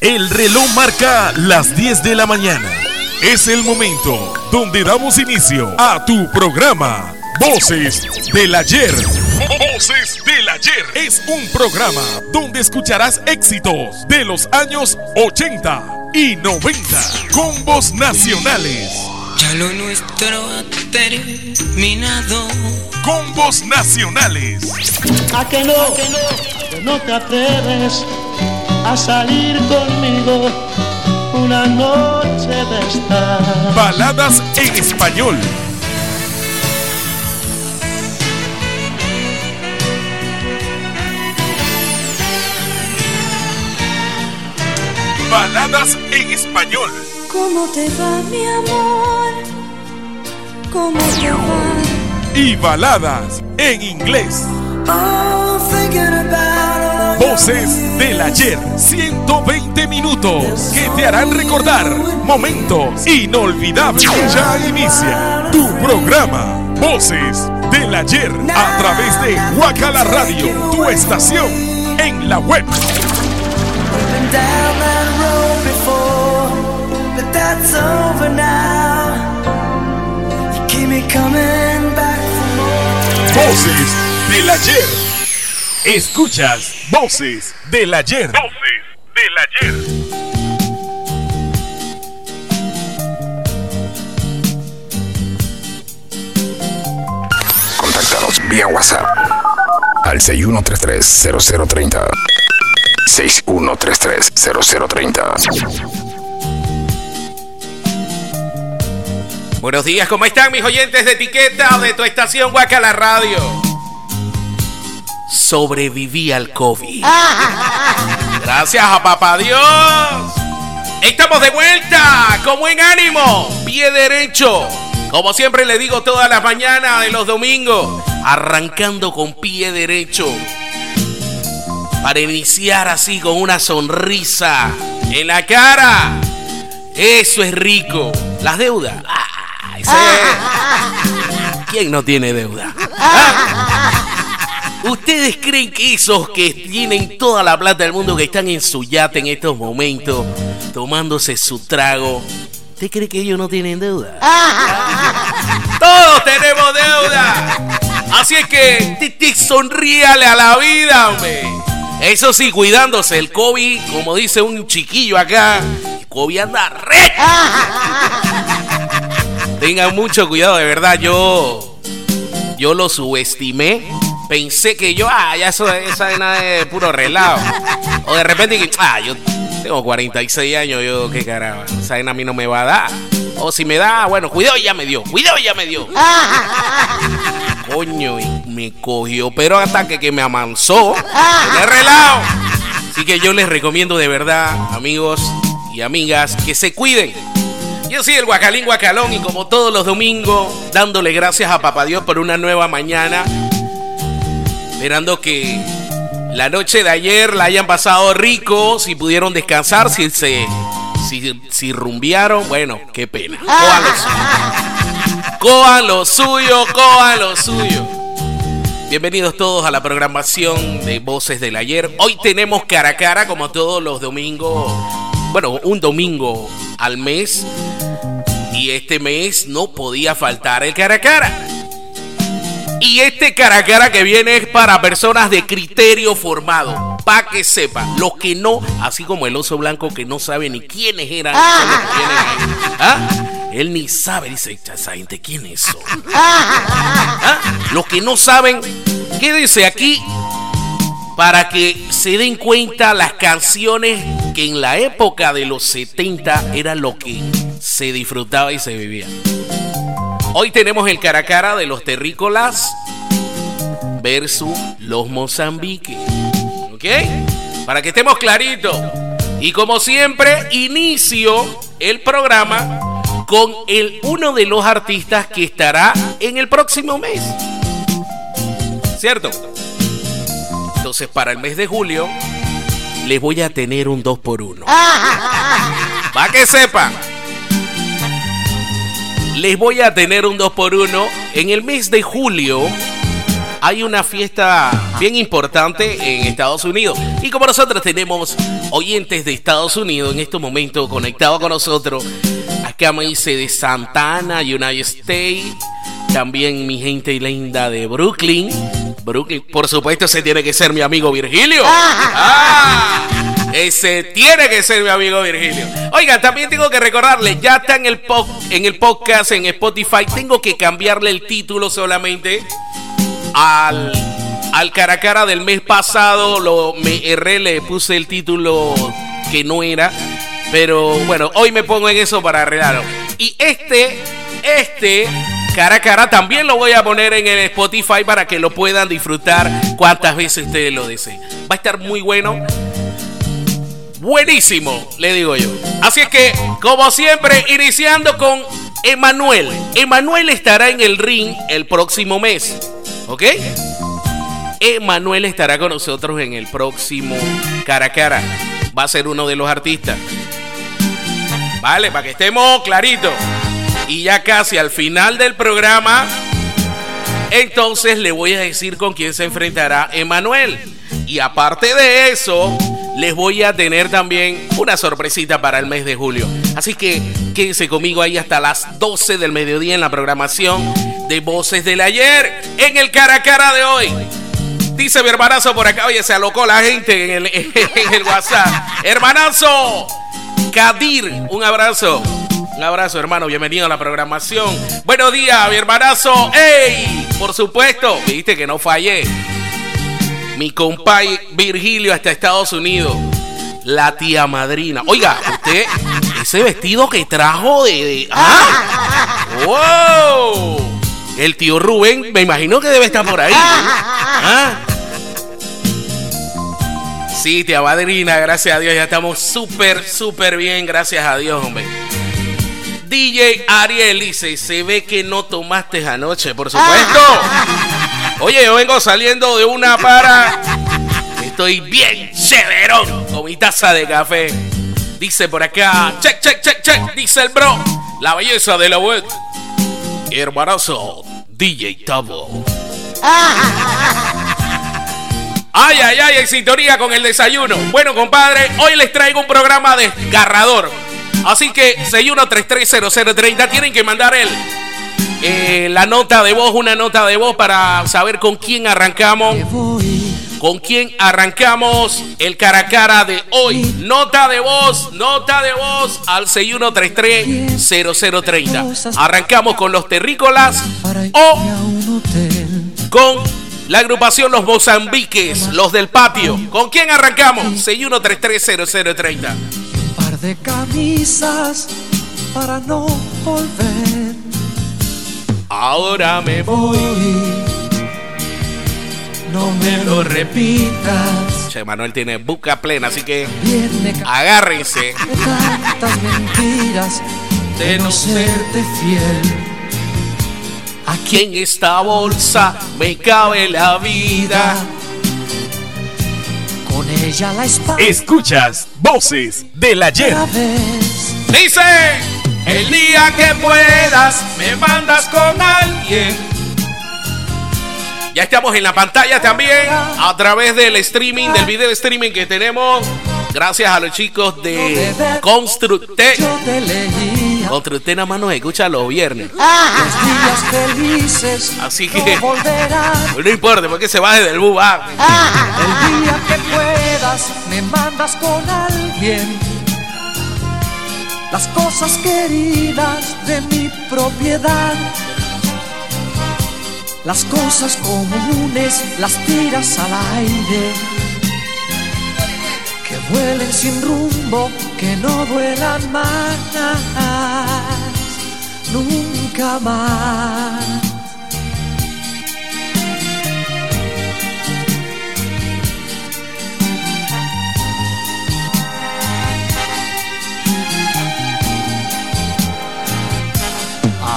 El reloj marca las 10 de la mañana. Es el momento donde damos inicio a tu programa Voces del Ayer. Voces del Ayer es un programa donde escucharás éxitos de los años 80 y 90 con voz nacionales. Ya lo nuestro ha terminado. Con voz nacionales. A que no, que no, que no te atreves a salir conmigo una noche de estar. Baladas en español. Baladas en español. ¿Cómo te va, mi amor? ¿Cómo te va? Y baladas en inglés. Oh, thinking about all Voces del ayer. 120 minutos que te harán recordar momentos inolvidables. Ya inicia tu programa. Voces del ayer a través de Guacala Radio, tu estación en la web. Voces del ayer. Escuchas Voces del ayer. Voces del ayer. Contáctanos vía WhatsApp al 6133-0030. 6133-0030. Buenos días, ¿cómo están mis oyentes de etiqueta de tu estación Guacala Radio? Sobreviví al COVID. Gracias a papá Dios. Estamos de vuelta con buen ánimo, pie derecho. Como siempre le digo todas las mañanas de los domingos, arrancando con pie derecho. Para iniciar así con una sonrisa en la cara. Eso es rico. Las deudas. Ah, ese- ¿Quién no tiene deuda? ¿Ah? ¿Ustedes creen que esos que tienen toda la plata del mundo, que están en su yate en estos momentos, tomándose su trago, ¿usted cree que ellos no tienen deuda? Todos tenemos deuda. Así es que Titi sonríale a la vida, hombre. Eso sí, cuidándose el COVID, como dice un chiquillo acá, el COVID anda re. Tengan mucho cuidado, de verdad, yo yo lo subestimé. Pensé que yo, ah, ya eso, esa es nada de puro relajo. O de repente, que, ah, yo tengo 46 años, yo qué carajo, esa vaina a mí no me va a dar. O si me da, bueno, cuidado ya me dio, cuidado ya me dio. Coño, y me cogió, pero hasta que, que me amansó, de relajo. Así que yo les recomiendo de verdad, amigos y amigas, que se cuiden. Yo soy el Guacalín Guacalón y como todos los domingos, dándole gracias a Papá Dios por una nueva mañana. Esperando que la noche de ayer la hayan pasado rico, si pudieron descansar, si se si, si rumbearon, bueno, qué pena. Cojan lo suyo. Cojan lo suyo, cojan lo suyo. Bienvenidos todos a la programación de Voces del Ayer. Hoy tenemos cara a cara como todos los domingos. Bueno, un domingo al mes. Y este mes no podía faltar el cara a cara. Y este cara a cara que viene es para personas de criterio formado. Para que sepan, los que no, así como el oso blanco que no sabe ni quiénes eran. ahí. ¿Ah? Él ni sabe, dice, esa gente, ¿quiénes son? ¿Ah? Los que no saben, quédense aquí para que se den cuenta las canciones que en la época de los 70 era lo que se disfrutaba y se vivía. Hoy tenemos el cara a cara de los terrícolas versus los mozambiques. ¿Ok? Para que estemos claritos. Y como siempre, inicio el programa con el uno de los artistas que estará en el próximo mes. ¿Cierto? Entonces, para el mes de julio, les voy a tener un 2 por 1 Para que sepan. Les voy a tener un 2 por 1 En el mes de julio hay una fiesta bien importante en Estados Unidos. Y como nosotros tenemos oyentes de Estados Unidos en este momento conectados con nosotros, acá me dice de Santana, United States, también mi gente linda de Brooklyn. Brooklyn, por supuesto, ese tiene que ser mi amigo Virgilio. Ah, ese tiene que ser mi amigo Virgilio. Oiga, también tengo que recordarle, ya está en el, en el podcast, en Spotify, tengo que cambiarle el título solamente al, al cara cara del mes pasado. Lo, me erré, le puse el título que no era. Pero bueno, hoy me pongo en eso para arreglarlo. Y este, este cara a cara también lo voy a poner en el Spotify para que lo puedan disfrutar cuantas veces ustedes lo deseen. Va a estar muy bueno. Buenísimo, le digo yo. Así es que, como siempre, iniciando con Emanuel. Emanuel estará en el ring el próximo mes. ¿Ok? Emanuel estará con nosotros en el próximo cara a cara. Va a ser uno de los artistas. Vale, para que estemos claritos. Y ya casi al final del programa, entonces le voy a decir con quién se enfrentará Emanuel. Y aparte de eso, les voy a tener también una sorpresita para el mes de julio. Así que quédense conmigo ahí hasta las 12 del mediodía en la programación de Voces del Ayer en el cara a cara de hoy. Dice mi hermanazo por acá, oye, se alocó la gente en el, en el WhatsApp. Hermanazo, Kadir, un abrazo. Un abrazo, hermano. Bienvenido a la programación. Buenos días, mi hermanazo. ¡Ey! Por supuesto, viste que no fallé. Mi compay Virgilio hasta Estados Unidos. La tía madrina. Oiga, usted, ese vestido que trajo de. ¡Ah! ¡Wow! El tío Rubén, me imagino que debe estar por ahí. ¿Ah? Sí, tía madrina, gracias a Dios. Ya estamos súper, súper bien. Gracias a Dios, hombre. DJ Ariel dice, se ve que no tomaste anoche, por supuesto. Oye, yo vengo saliendo de una para... Estoy bien severón con mi taza de café. Dice por acá, check, check, check, check, dice el bro. La belleza de la web. Hermanazo, DJ Tabo. Ay, ay, ay, en sintonía con el desayuno. Bueno, compadre, hoy les traigo un programa desgarrador. Así que 61330030 tienen que mandar el, eh, la nota de voz, una nota de voz para saber con quién arrancamos. ¿Con quién arrancamos el cara a cara de hoy? Nota de voz, nota de voz al 61330030. Arrancamos con los terrícolas o con la agrupación Los Mozambiques, los del patio. ¿Con quién arrancamos? 61330030 de camisas para no volver. Ahora me voy. No me lo repitas. Che, Manuel tiene buca plena, así que agárrense. tantas mentiras de no serte fiel. Aquí en esta bolsa me cabe la vida con ella la espalda. Escuchas voces del ayer. Dice, el día que puedas me mandas con alguien. Ya estamos en la pantalla también a través del streaming, del video streaming que tenemos. Gracias a los chicos de Constructe. Constructe nada más nos escucha los viernes. Los días felices. Así que no importa porque se baje del bus. El día que puedas me mandas con alguien. Las cosas queridas de mi propiedad. Las cosas comunes las tiras al aire vuelen sin rumbo, que no vuelan más, nunca más.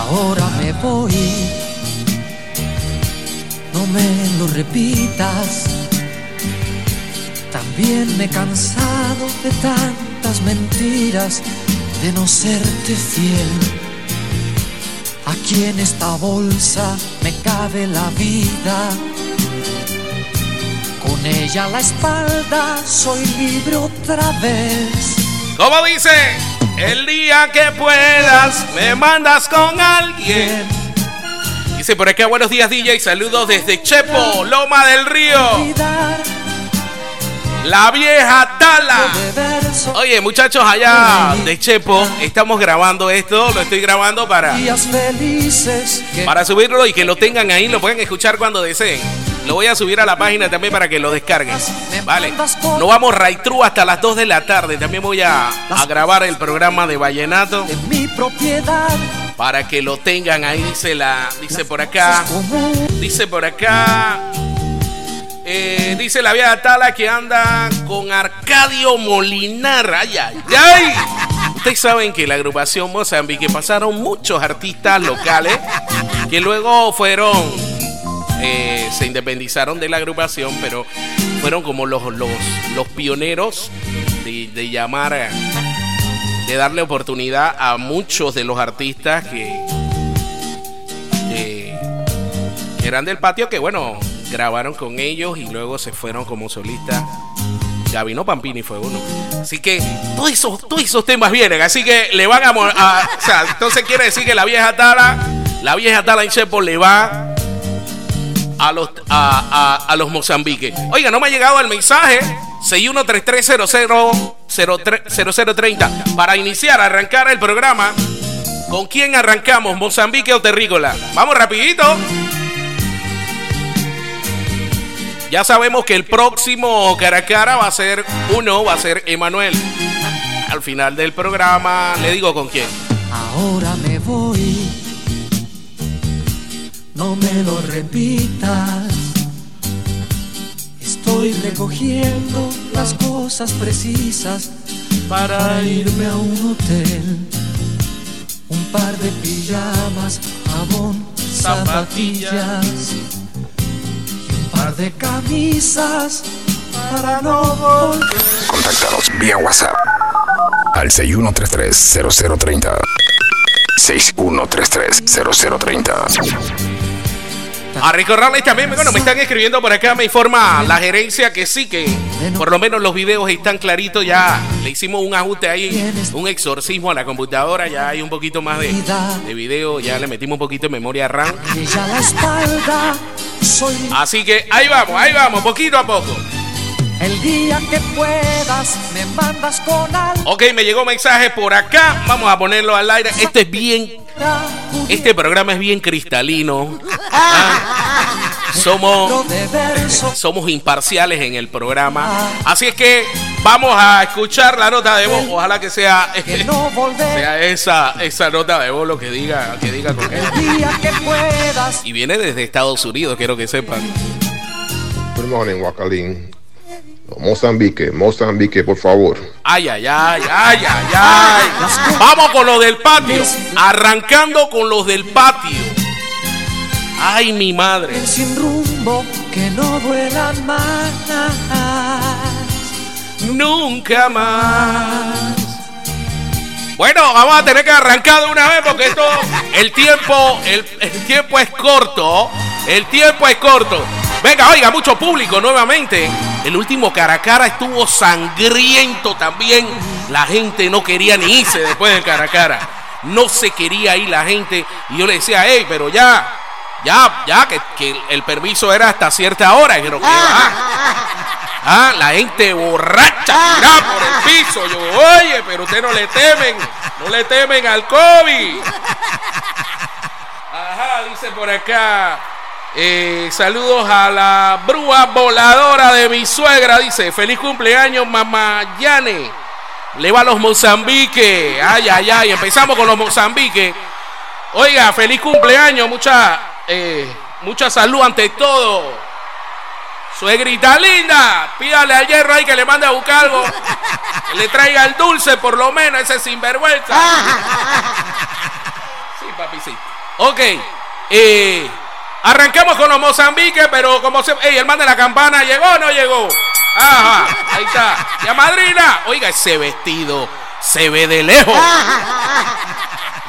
Ahora me voy, no me lo repitas también me he cansado de tantas mentiras, de no serte fiel. Aquí en esta bolsa me cabe la vida. Con ella a la espalda soy libre otra vez. ¿Cómo dice? El día que puedas me mandas con alguien. Dice por acá, buenos días DJ, saludos desde Chepo, Loma del Río. La vieja Tala. Oye, muchachos, allá de Chepo, estamos grabando esto, lo estoy grabando para, para subirlo y que lo tengan ahí, lo pueden escuchar cuando deseen. Lo voy a subir a la página también para que lo descarguen. Vale. No vamos right through hasta las 2 de la tarde. También voy a, a grabar el programa de Vallenato de mi propiedad para que lo tengan ahí. Dice la, dice por acá, dice por acá. eh, dice la vieja Tala que anda con Arcadio Molinar. Ay, ay, ay. Ustedes saben que la agrupación Mozambique pasaron muchos artistas locales que luego fueron, eh, se independizaron de la agrupación, pero fueron como los, los, los pioneros de, de llamar, de darle oportunidad a muchos de los artistas que, que eran del patio, que bueno, grabaron con ellos y luego se fueron como solistas. Gabino Pampini fue uno. Así que todos esos, todos esos temas vienen. Así que le van a, a- entonces quiere decir que la vieja Tala, la vieja Tala en Chepo le va a los, a, a- a los Mozambique. Oiga, no me ha llegado el mensaje. 61330030 para iniciar, arrancar el programa. ¿Con quién arrancamos? ¿Mozambique o Terrícola? Vamos rapidito. Ya sabemos que el próximo cara a cara va a ser uno, va a ser Emanuel. Al final del programa le digo con quién. Ahora me no me lo repitas. Estoy recogiendo las cosas precisas para irme a un hotel. Un par de pijamas, jabón, zapatillas y un par de camisas para no volver. Contáctanos vía WhatsApp al 6133-0030. 6133-0030. A recordarles también, bueno, me están escribiendo por acá, me informa la gerencia que sí, que por lo menos los videos están claritos, ya le hicimos un ajuste ahí, un exorcismo a la computadora, ya hay un poquito más de, de video, ya le metimos un poquito de memoria RAM. Así que ahí vamos, ahí vamos, poquito a poco. el día que puedas, me mandas con algo. Ok, me llegó mensaje por acá, vamos a ponerlo al aire. Este es bien, este programa es bien cristalino. Ah, somos... somos imparciales en el programa. Así es que vamos a escuchar la nota de voz. Ojalá que sea, sea esa, esa nota de voz lo que diga, que diga con él. Y viene desde Estados Unidos, quiero que sepan. Good morning, Wacalín. Mozambique, Mozambique, por favor. Ay, ay, ay, ay, ay, ay. Vamos con los del patio. Arrancando con los del patio. Ay, mi madre. el sin rumbo, que no duelan más. Nunca más. Bueno, vamos a tener que arrancar de una vez porque esto, el tiempo, el, el tiempo es corto. El tiempo es corto. Venga, oiga, mucho público nuevamente. El último cara a cara estuvo sangriento también. La gente no quería ni irse después del cara a cara. No se quería ir la gente. Y yo le decía, hey, pero ya, ya, ya, que, que el permiso era hasta cierta hora. Y yo, "¿Qué va?". Ah, la gente borracha tirada por el piso. Yo, oye, pero ustedes no le temen, no le temen al COVID. Ajá, dice por acá. Eh, saludos a la brúa voladora de mi suegra. Dice, feliz cumpleaños, mamá Yane. Le va a los Mozambique. Ay, ay, ay. Empezamos con los Mozambique. Oiga, feliz cumpleaños. Mucha, eh, mucha salud ante todo. Suegrita linda, pídale al hierro ahí que le mande a buscar algo. Que le traiga el dulce, por lo menos, ese sinvergüenza. Sí, papi, sí. Ok, eh, arrancamos con los Mozambique, pero como se. Ey, el man de la campana, ¿llegó o no llegó? Ahí está. Y a madrina, oiga, ese vestido se ve de lejos.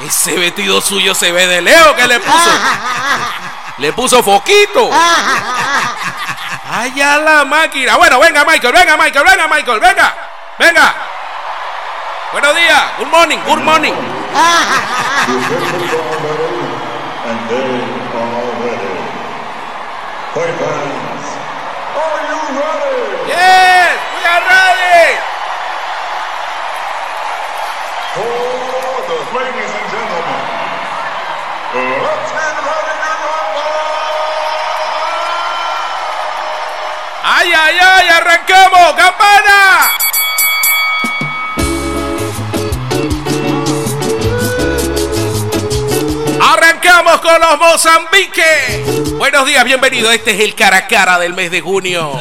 Ese vestido suyo se ve de lejos. ¿Qué le puso? Le puso foquito. Allá la máquina. Bueno, venga Michael, venga Michael, venga Michael, venga. Venga. Buenos días. Good morning, good morning. ¡Ay, ay, ay! ¡Arrancamos! ¡Campana! Arrancamos con los Mozambique. Buenos días, bienvenido. Este es el cara a cara del mes de junio.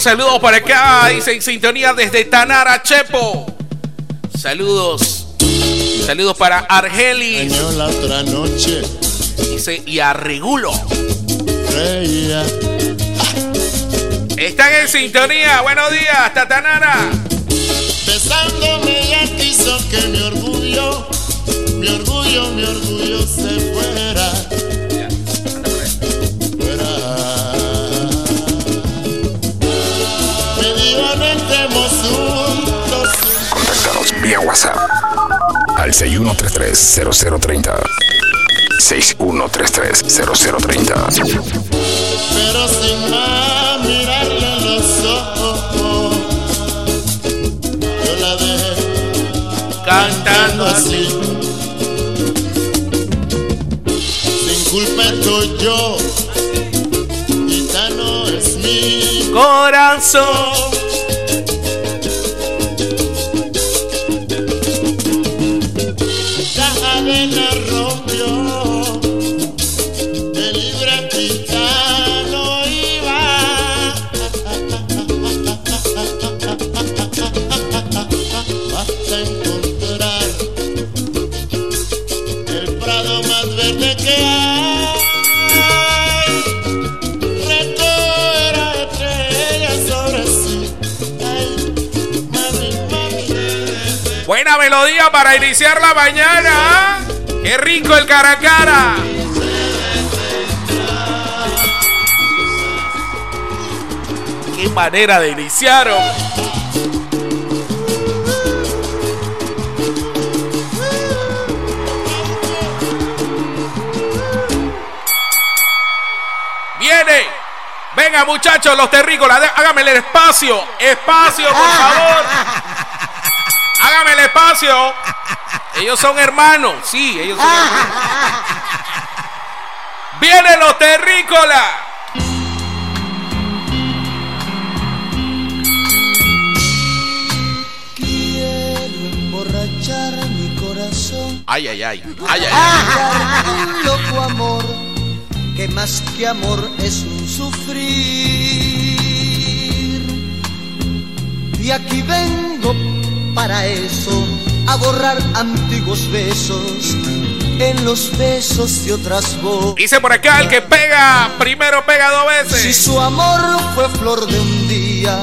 Saludos por acá. Dice en sintonía desde Tanara Chepo. Saludos. Saludos para Argelis. La otra noche Dice y a Regulo. reía. Están en sintonía. Buenos días, hasta Tanara. Besándome ya quiso que mi orgullo, mi orgullo, mi orgullo vía WhatsApp al 6133-0030. 6133-0030. pero sin más mirarle los ojos. Yo la dejé Cantando así. Sin culpa estoy yo, gitano es mi Corazón. Para iniciar la mañana. Qué rico el cara a cara. Qué manera de iniciar. Viene. Venga muchachos, los terrícolas, hágame el espacio. Espacio, por favor. Hágame el espacio. Ellos son hermanos. Sí, ellos son hermanos. Vienen los terrícolas. Quiero emborrachar mi corazón. Ay, ay, ay. Ay, ay, ay. Un loco amor que más que amor es un sufrir. Y aquí vengo para eso, a borrar antiguos besos en los besos de otras voces. Dice por acá el que pega, primero pega dos Si veces. su amor fue flor de un día,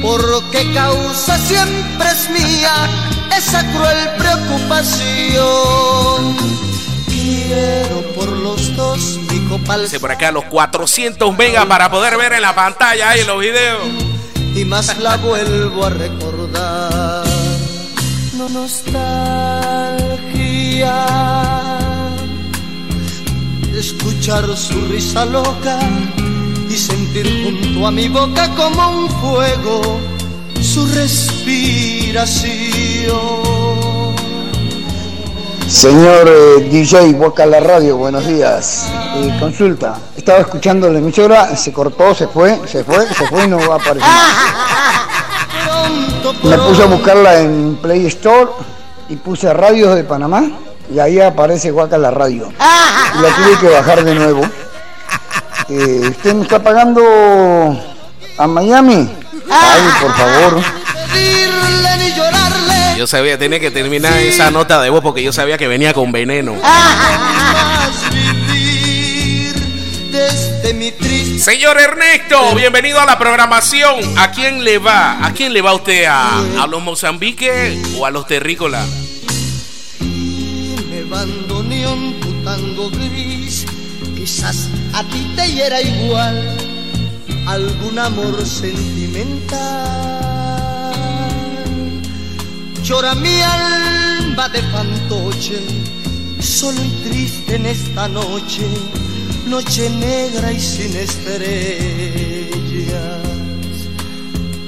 por qué causa siempre es mía esa cruel preocupación. Quiero por los dos mi copal Dice por acá los 400 megas para poder ver en la pantalla ahí en los videos. y más la vuelvo a recordar. No nostalgia escuchar su risa loca y sentir junto a mi boca como un fuego su respiración. Señor eh, DJ Boca la Radio, buenos días. Eh, consulta, estaba escuchando la emisora, se cortó, se fue, se fue, se fue y no va a aparecer. Me puse a buscarla en Play Store y puse Radios de Panamá y ahí aparece Guaca la Radio. Y la tuve que bajar de nuevo. Eh, ¿Usted me está pagando a Miami? Ay, por favor. Yo sabía, tenía que terminar esa nota de voz porque yo sabía que venía con veneno. Señor Ernesto, bienvenido a la programación. ¿A quién le va? ¿A quién le va usted? ¿A, a los Mozambique o a los terrícolas? Me tu tango gris, quizás a ti te hiera igual algún amor sentimental. Llora mi alma de fantoche, solo y triste en esta noche, noche negra y sin estrellas.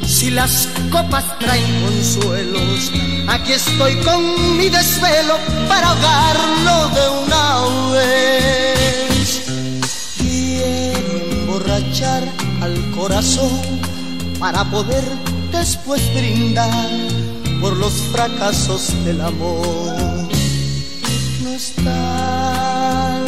Si las copas traen consuelos, aquí estoy con mi desvelo para ahogarlo de una vez. Quiero emborrachar al corazón para poder después brindar por los fracasos del amor. Nostalgia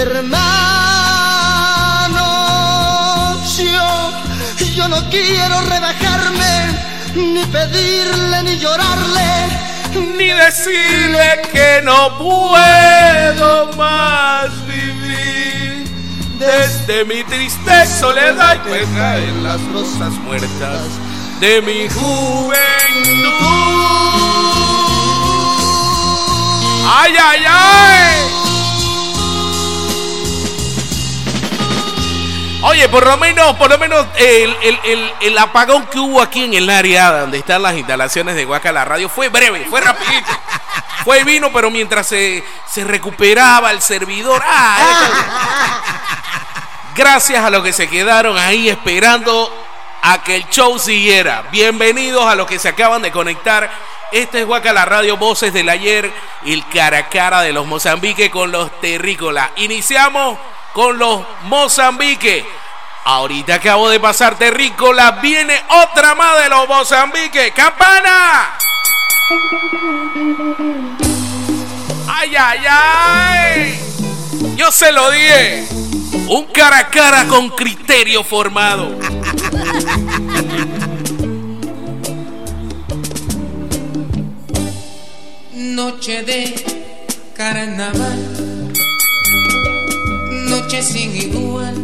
Hermano, yo, yo no quiero rebajarme, ni pedirle, ni llorarle, ni decirle que no puedo más vivir. Desde mi triste soledad y pena en las rosas muertas de mi juventud. ¡Ay, ay, ay! Oye, por lo menos, por lo menos el, el, el, el, apagón que hubo aquí en el área donde están las instalaciones de Huaca la Radio fue breve, fue rapidito. Fue vino, pero mientras se, se recuperaba el servidor. ¡ah! Gracias a los que se quedaron ahí esperando a que el show siguiera. Bienvenidos a los que se acaban de conectar. Este es Huaca la Radio Voces del ayer, el cara a cara de los Mozambique con los terrícolas. Iniciamos con los Mozambique. Ahorita acabo de pasar terrícola, viene otra más de los Mozambique. ¡Campana! ¡Ay, ay, ay! Yo se lo dije. Un cara a cara con criterio formado. Noche de carnaval, noche sin igual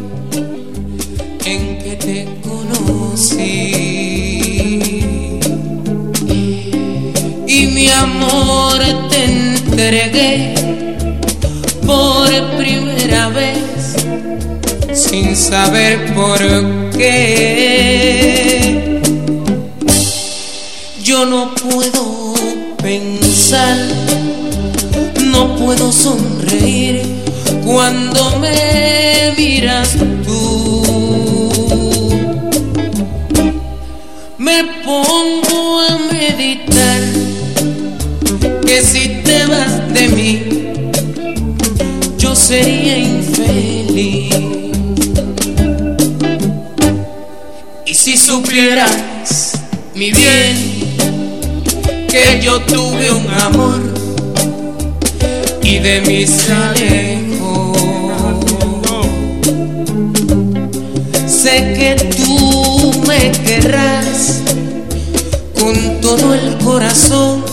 en que te conocí. Y mi amor te entregué por primera vez sin saber por qué. Yo no puedo pensar, no puedo sonreír cuando me miras tú. Me pongo a meditar que si te vas de mí, yo sería infeliz. Y si supieras, mi bien, que yo tuve un amor y de mí se Sé que tú me querrás con todo el corazón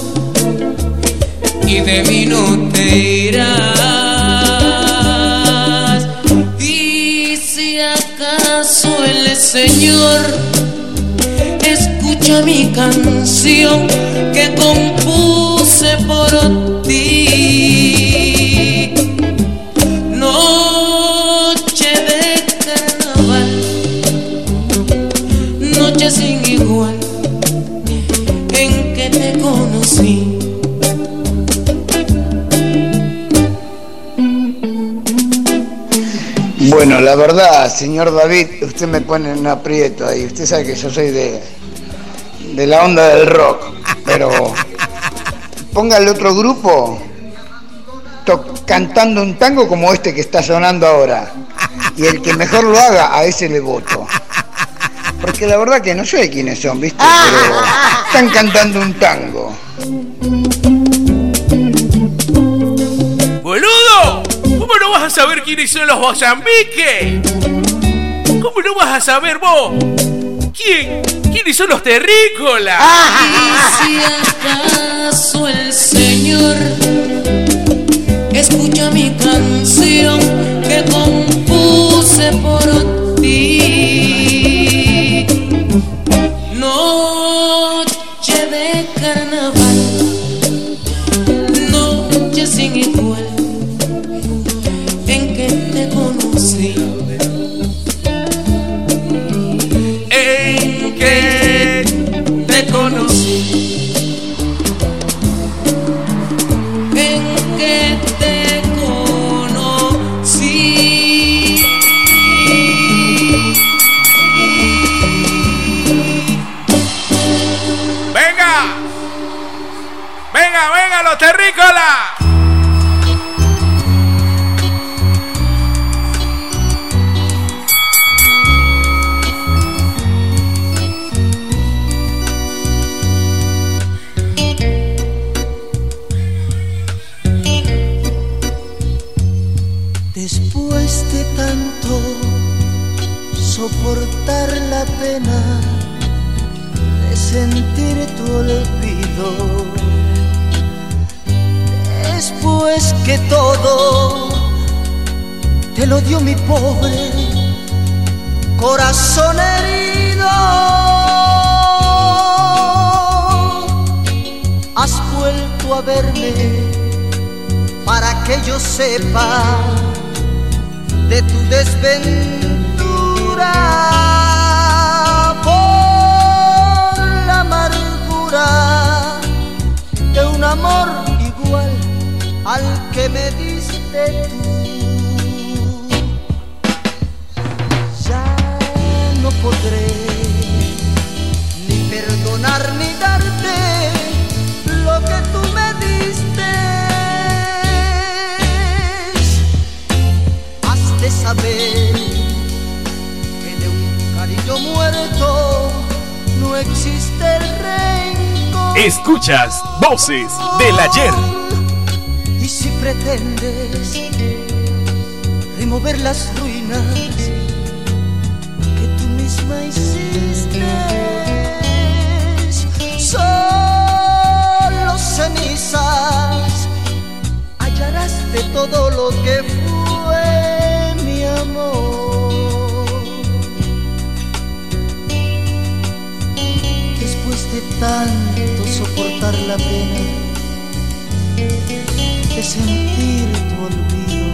y de mí no te irás. Y si acaso el Señor escucha mi canción que compuse por ti. Bueno, la verdad, señor David, usted me pone en aprieto ahí. Usted sabe que yo soy de, de la onda del rock, pero póngale otro grupo cantando un tango como este que está sonando ahora. Y el que mejor lo haga, a ese le voto. Porque la verdad que no sé quiénes son, ¿viste? Pero están cantando un tango. Vas a saber quiénes son los Mozambique? ¿Cómo no vas a saber vos? ¿Quién? ¿Quiénes son los terrícolas? Y si acaso el Señor escucha mi canción que compuse por te lo dio mi pobre corazón herido, has vuelto a verme para que yo sepa de tu desventura por la amargura de un amor igual al que me diste tú. Podré ni perdonar ni darte lo que tú me diste. Has de saber que de un cariño muerto no existe el rencor. Escuchas Voces del Ayer. Y si pretendes remover las ruinas cenizas hallarás de todo lo que fue mi amor. Después de tanto soportar la pena de sentir tu olvido.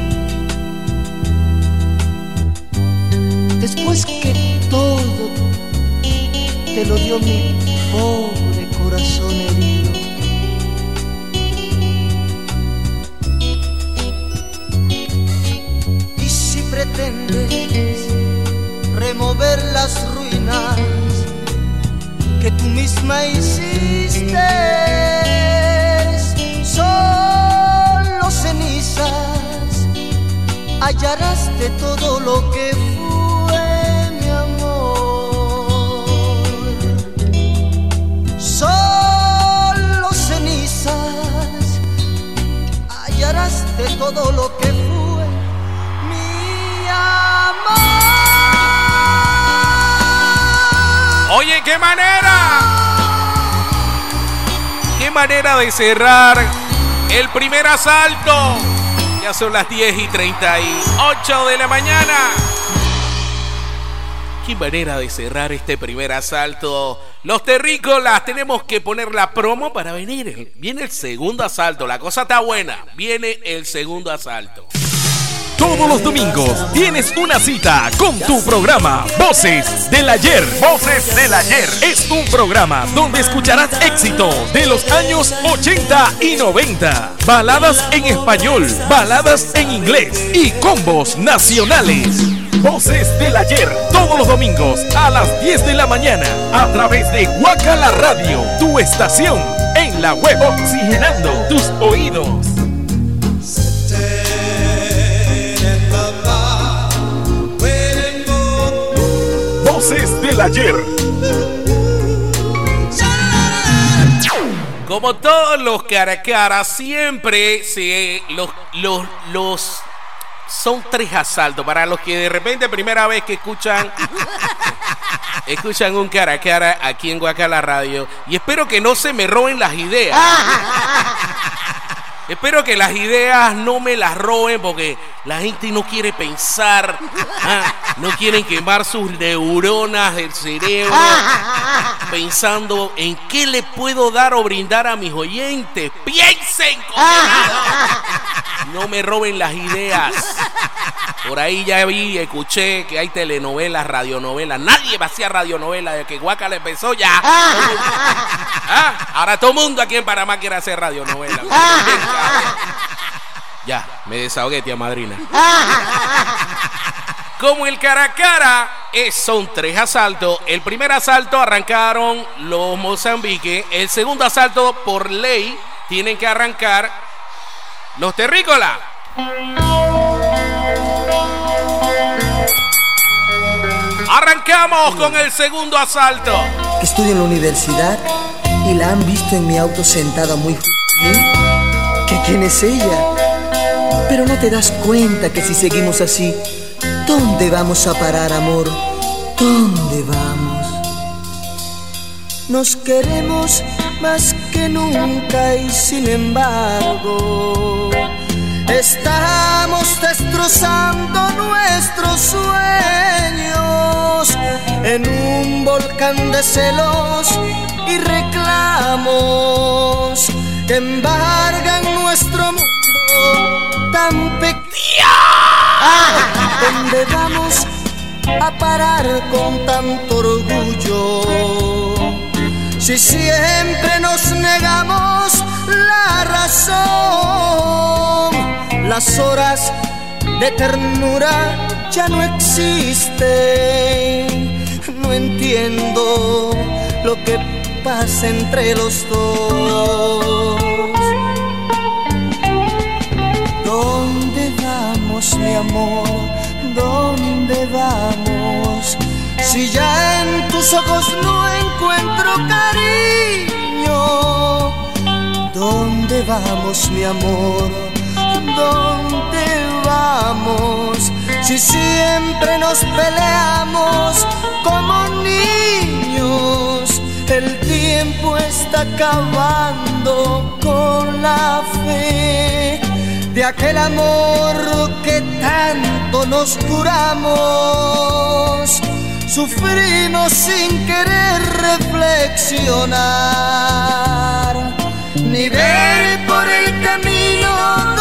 Después que todo te lo dio mi pobre corazón herido. Pretendes remover las ruinas que tú misma hiciste, solo cenizas hallarás de todo lo que fue mi amor. Solo cenizas hallarás de todo lo que fue Oye, qué manera. Qué manera de cerrar el primer asalto. Ya son las 10 y 38 de la mañana. Qué manera de cerrar este primer asalto Los terrícolas tenemos que poner la promo para venir. Viene el segundo asalto. La cosa está buena. Viene el segundo asalto. Todos los domingos tienes una cita con tu programa Voces del Ayer. Voces del Ayer es un programa donde escucharás éxitos de los años 80 y 90, baladas en español, baladas en inglés y combos nacionales. Voces del Ayer, todos los domingos a las 10 de la mañana a través de Guacala Radio, tu estación en la web oxigenando tus oídos. Del Ayer. Como todos los cara a cara, siempre se los, los, los son tres asaltos. Para los que de repente primera vez que escuchan escuchan un cara a cara aquí en Guacala Radio. Y espero que no se me roben las ideas. Espero que las ideas no me las roben porque la gente no quiere pensar, ah, no quieren quemar sus neuronas del cerebro pensando en qué le puedo dar o brindar a mis oyentes. Piensen, no me roben las ideas. Por ahí ya vi, escuché que hay telenovelas, radionovelas. Nadie va a hacer radionovelas de que Guaca le empezó ya. Ah, ahora todo el mundo aquí en Panamá quiere hacer radionovelas. Ya, me desahogué, tía madrina. Como el cara a cara es, son tres asaltos. El primer asalto arrancaron los Mozambique. El segundo asalto, por ley, tienen que arrancar los terrícolas. Arrancamos con el segundo asalto. que estudia en la universidad y la han visto en mi auto sentada muy f- que quién es ella. Pero no te das cuenta que si seguimos así, ¿dónde vamos a parar, amor? ¿Dónde vamos? Nos queremos más que nunca y sin embargo estamos destrozando nuestros sueños en un volcán de celos y reclamos que embargan nuestro mundo tan pequeño. ¿Dónde vamos a parar con tanto orgullo? Si siempre nos negamos la razón, las horas de ternura ya no existen. No entiendo lo que pasa entre los dos. ¿Dónde vamos, mi amor? ¿Dónde vamos? Si ya en tus ojos no encuentro cariño, ¿dónde vamos, mi amor? ¿Dónde vamos? Si siempre nos peleamos como niños, el tiempo está acabando con la fe de aquel amor que tanto nos curamos. Sufrimos sin querer reflexionar, ni ver por el camino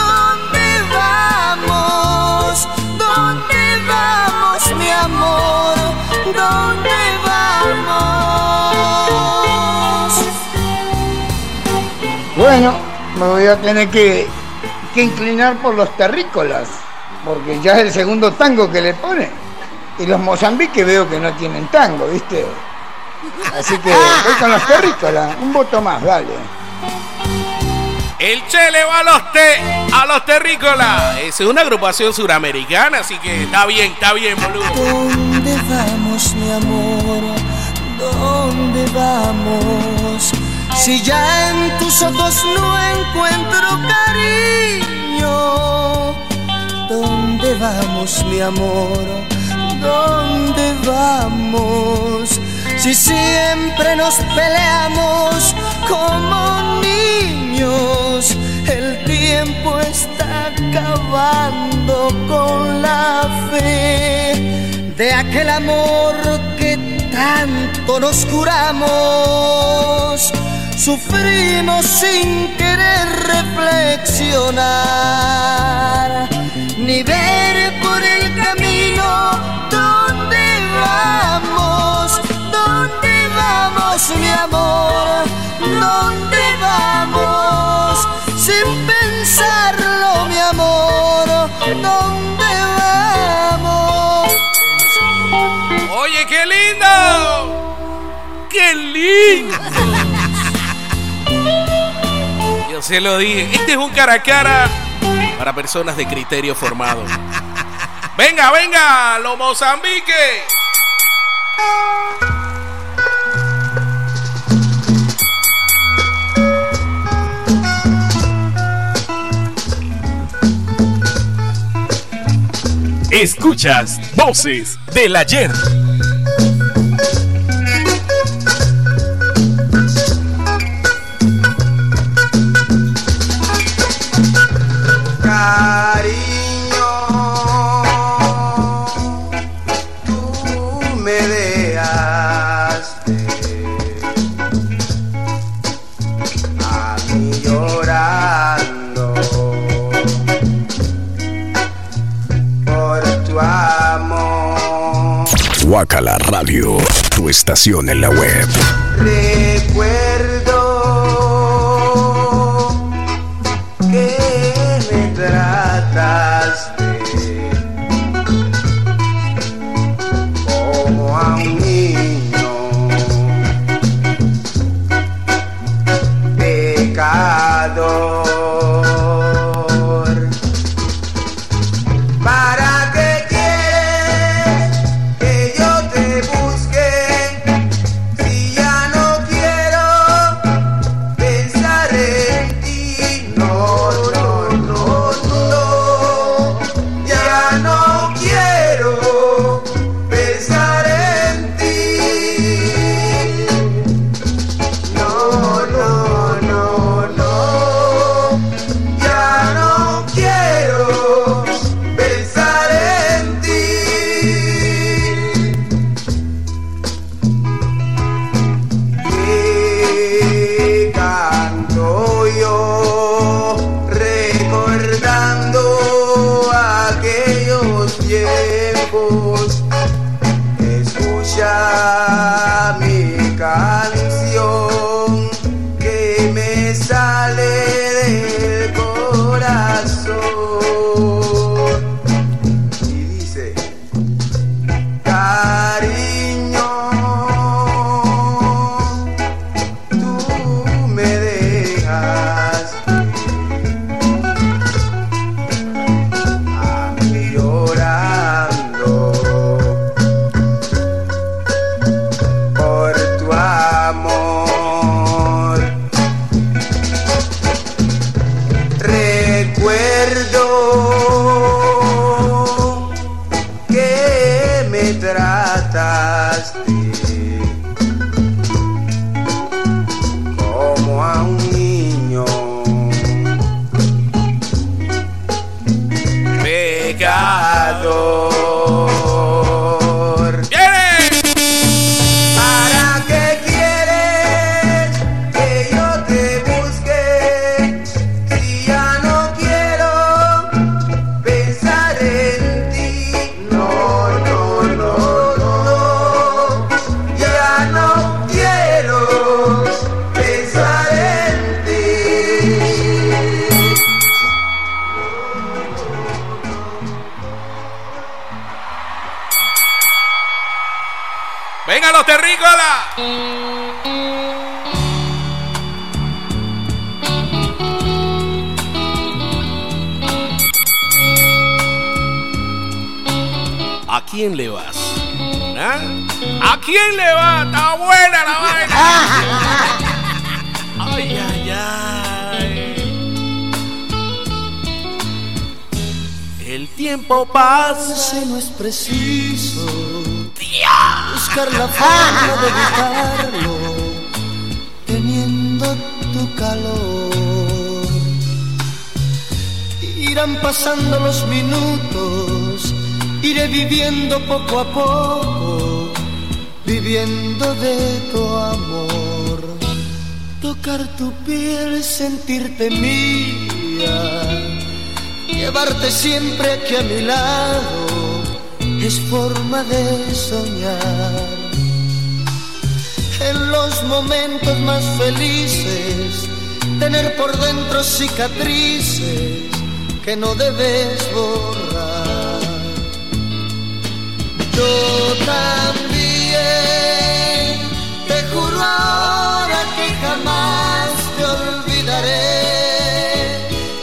donde vamos, donde vamos, mi amor, donde vamos. Bueno, me voy a tener que, que inclinar por los terrícolas, porque ya es el segundo tango que le pone. Y los Mozambique veo que no tienen tango, ¿viste? Así que voy con los terrícolas, un voto más, dale. El Che le va a los, te, a los terrícolas. Es una agrupación suramericana, así que está bien, está bien, boludo. ¿Dónde vamos, mi amor? ¿Dónde vamos? Si ya en tus ojos no encuentro cariño, ¿dónde vamos mi amor? ¿Dónde vamos? Si siempre nos peleamos como niños, el tiempo está acabando con la fe de aquel amor que tanto nos curamos sufrimos sin querer reflexionar, ni ver por el camino donde vamos, dónde vamos mi amor, dónde vamos, sin pensarlo mi amor, dónde vamos. Oye, qué lindo, qué lindo. Se lo dije. Este es un cara a cara para personas de criterio formado. venga, venga, lo Mozambique. Escuchas voces del ayer. Guacala Radio, tu estación en la web. gratas poco a poco, viviendo de tu amor. Tocar tu piel, sentirte mía, llevarte siempre aquí a mi lado, es forma de soñar. En los momentos más felices, tener por dentro cicatrices que no debes borrar yo también te juro ahora que jamás te olvidaré,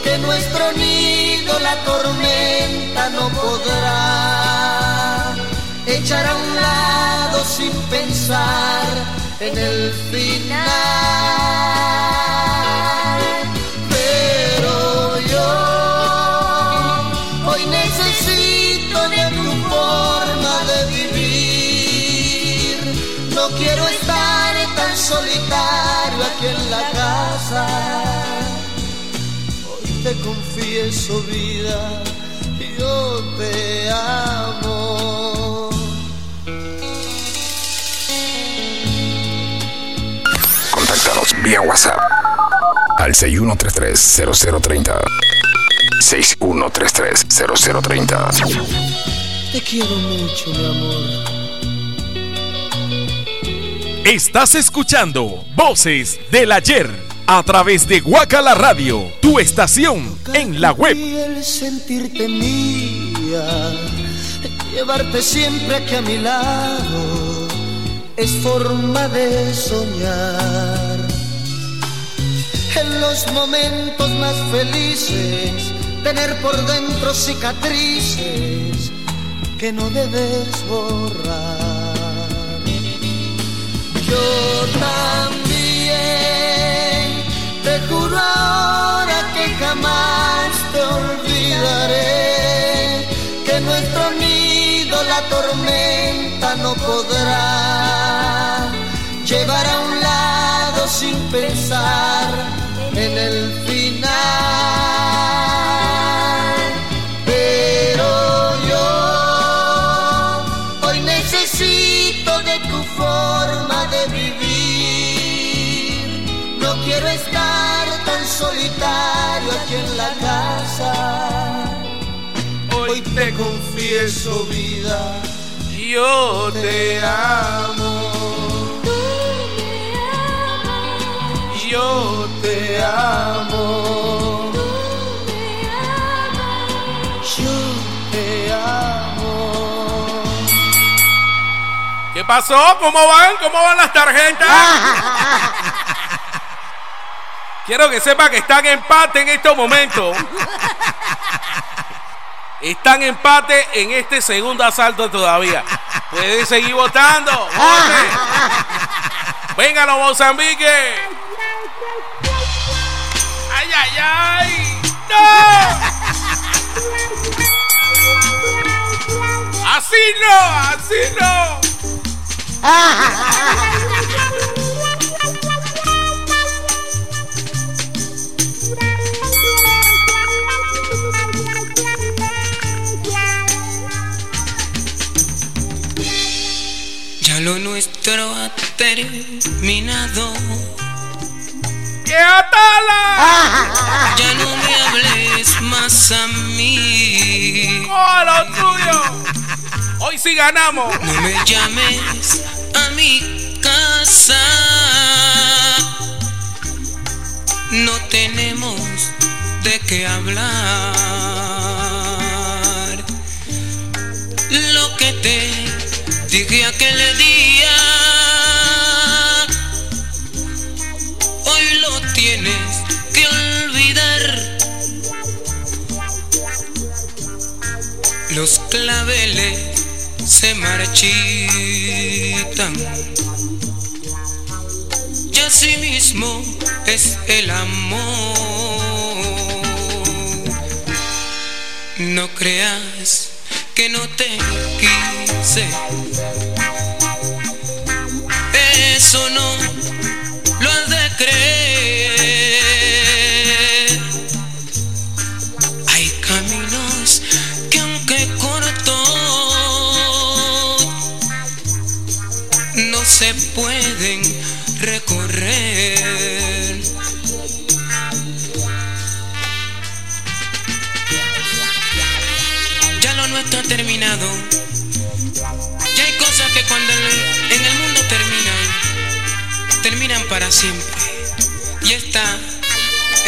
que nuestro nido la tormenta no podrá echar a un lado sin pensar en el final. Solitario aquí en la casa. Hoy te confieso vida, yo te amo. Contáctanos vía WhatsApp al 6133-0030. 6133-0030. Te quiero mucho, mi amor. Estás escuchando Voces del Ayer a través de Guacala Radio, tu estación en la web. el sentirte mía, llevarte siempre aquí a mi lado, es forma de soñar. En los momentos más felices, tener por dentro cicatrices que no debes borrar. Yo también. Te juro ahora que jamás te olvidaré, que nuestro nido la tormenta no podrá llevar a un lado sin pensar confieso vida, yo te amo. Yo te amo. Yo te amo. ¿Qué pasó? ¿Cómo van? ¿Cómo van las tarjetas? Quiero que sepa que están en empate en estos momentos. Están en empate en este segundo asalto todavía. Pueden seguir votando. Voten. Vengan los Mozambique. ¡Ay, ay, ay! ¡No! ¡Así no! ¡Así no! lo nuestro ha terminado. ¡Que atala! Ya no me hables más a mí. ¡Oh, lo tuyo! Hoy sí ganamos. No me llames a mi casa. No tenemos de qué hablar. Lo que te dije aquel día, hoy lo tienes que olvidar. Los claveles se marchitan. Y así mismo es el amor. No creas que no te eso no lo has de creer. Hay caminos que aunque cortos no se pueden recorrer. Ya lo nuestro ha terminado terminan, para siempre. Y esta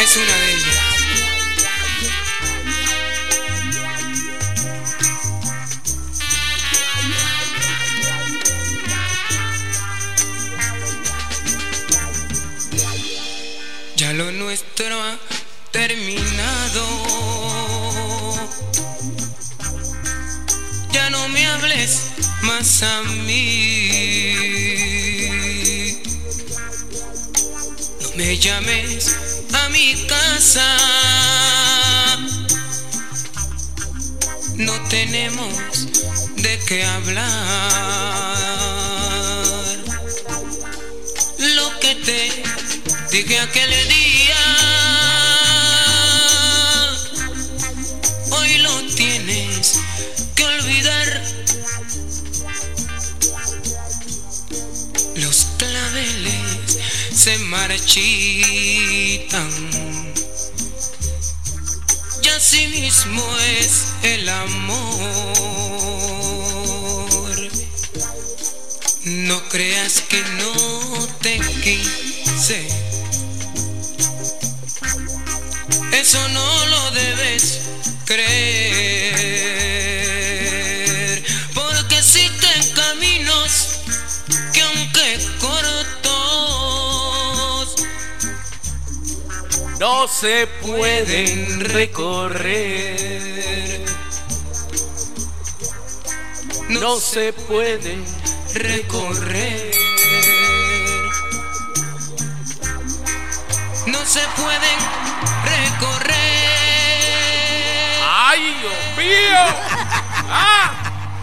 es una de ellas. Ya lo nuestro ha terminado. Ya no me hables más a mí. Me llames a mi casa. No tenemos de qué hablar. Lo que te dije aquel día, se marchitan. Y así mismo es el amor. No creas que no te quise. Eso no lo debes creer. Porque existen caminos que No se pueden recorrer. No se pueden recorrer. No se pueden recorrer. ¡Ay, Dios mío! ¡Ah!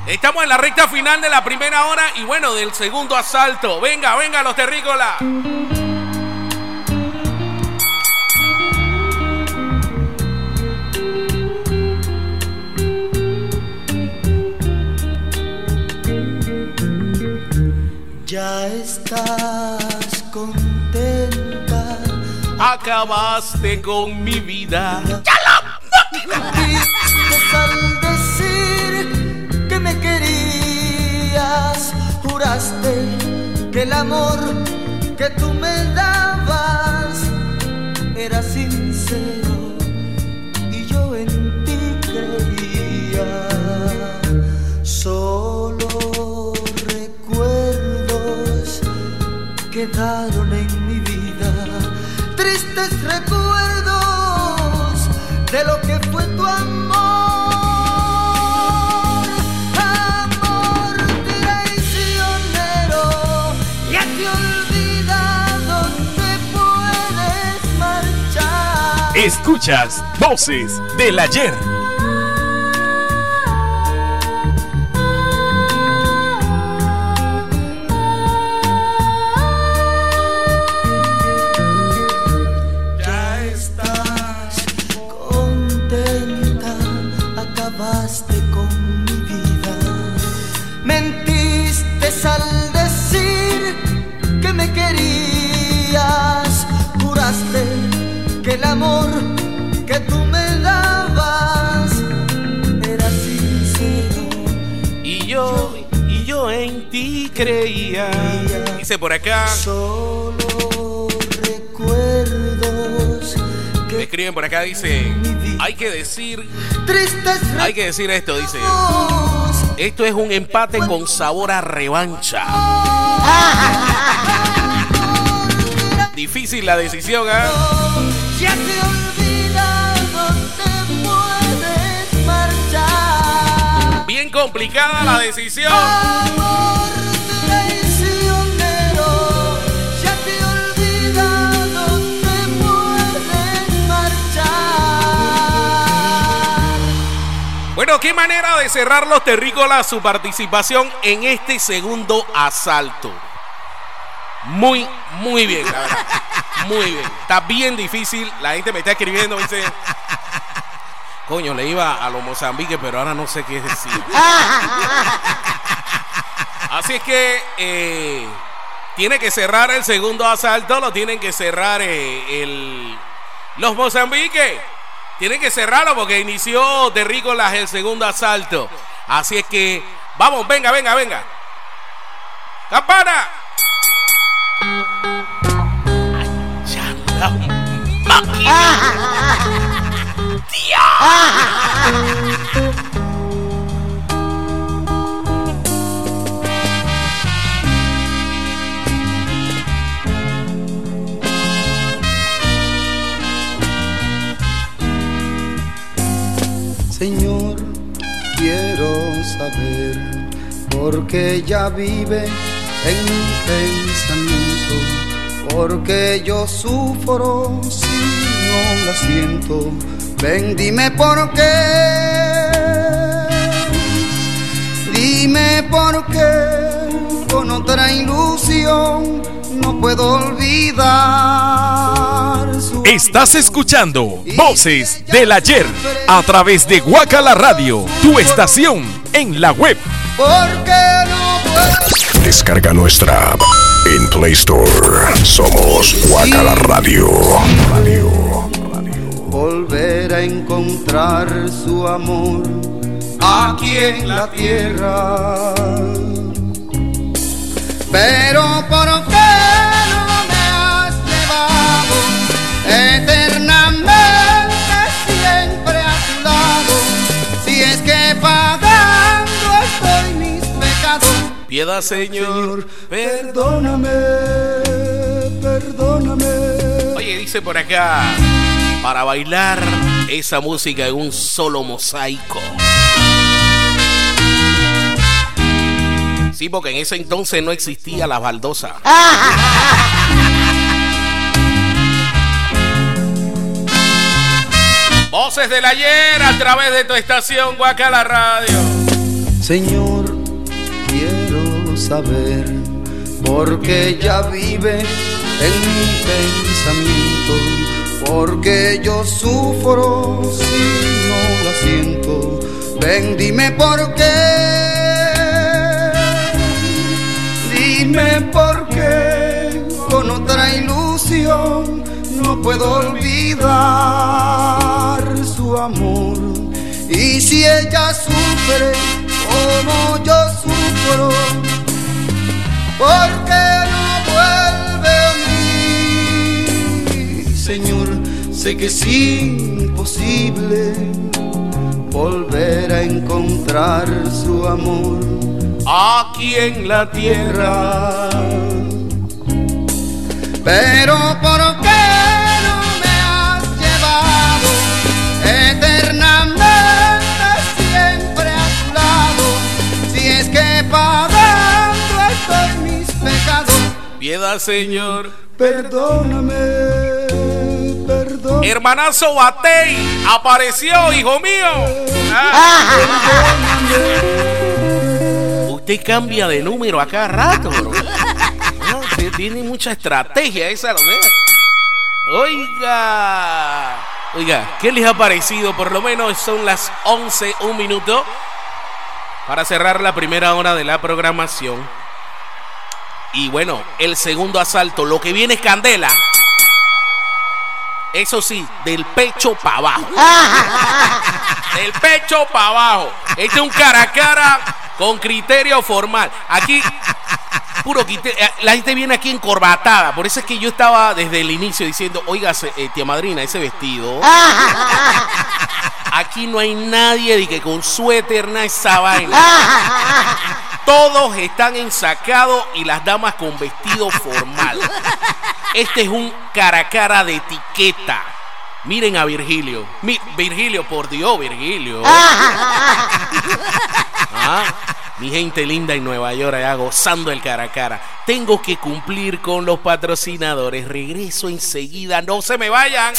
Estamos en la recta final de la primera hora y bueno, del segundo asalto. Venga, venga, los terrícolas. Ya estás contenta. Acabaste con mi vida. Dijiste al decir que me querías, juraste que el amor que tú me dabas Escuchas Voces del Ayer. Creía. Dice por acá. Solo recuerdos Me escriben por acá, dice. Hay que decir. Hay que decir esto, dice. Esto es un empate con sabor a revancha. Difícil la decisión, ¿ah? Bien complicada la decisión. Bueno, qué manera de cerrar los terrícolas su participación en este segundo asalto. Muy, muy bien, la verdad. Muy bien. Está bien difícil. La gente me está escribiendo, dice. Coño, le iba a los Mozambique, pero ahora no sé qué decir. Así es que eh, tiene que cerrar el segundo asalto, lo tienen que cerrar eh, el, los Mozambique. Tienen que cerrarlo porque inició Terrícolas el segundo asalto. Así es que, vamos, venga, venga, venga. ¡Campana! Señor, por qué ella vive en mi pensamiento, porque yo sufro si no la siento. Ven, dime por qué, dime por qué con otra ilusión no puedo olvidar su Estás escuchando Voces del Ayer a través de Guacala Radio, tu estación en la web. Porque no puedo Descarga nuestra app en Play Store. Somos Guacala Radio. volver a encontrar su amor aquí en la tierra. Pero ¿por qué no me has llevado eternamente siempre a tu lado? Si es que pagando Piedad, Señor. Perdóname, perdóname. Oye, dice por acá, para bailar esa música en un solo mosaico. Sí, porque en ese entonces no existía la baldosa. Voces del ayer a través de tu estación Guacala Radio. Señor, saber por qué ella vive en mi pensamiento, porque yo sufro si no la siento. Ven, dime por qué, dime por qué con otra ilusión no puedo olvidar su amor. Y si ella sufre como yo sufro, porque no vuelve a mí. Señor, sé que es imposible volver a encontrar su amor aquí en la tierra. Pero ¿por qué Piedad, Señor. perdóname, perdóname. Hermanazo Batey apareció, hijo mío. Ah. Usted cambia de número a cada rato, bro. Usted tiene mucha estrategia esa, lo ve. Oiga. Oiga, ¿qué les ha parecido? Por lo menos son las 11, un minuto. Para cerrar la primera hora de la programación. Y bueno, el segundo asalto, lo que viene es candela. Eso sí, del pecho para abajo. del pecho para abajo. Este es un cara a cara con criterio formal. Aquí, puro eh, La gente viene aquí encorbatada. Por eso es que yo estaba desde el inicio diciendo, oiga, eh, tía madrina, ese vestido. Aquí no hay nadie de que con suéter, nada esa vaina. Todos están ensacados y las damas con vestido formal. Este es un cara a cara de etiqueta. Miren a Virgilio. Virgilio, por Dios, Virgilio. Ah, mi gente linda en Nueva York, allá gozando el cara a cara. Tengo que cumplir con los patrocinadores. Regreso enseguida. No se me vayan.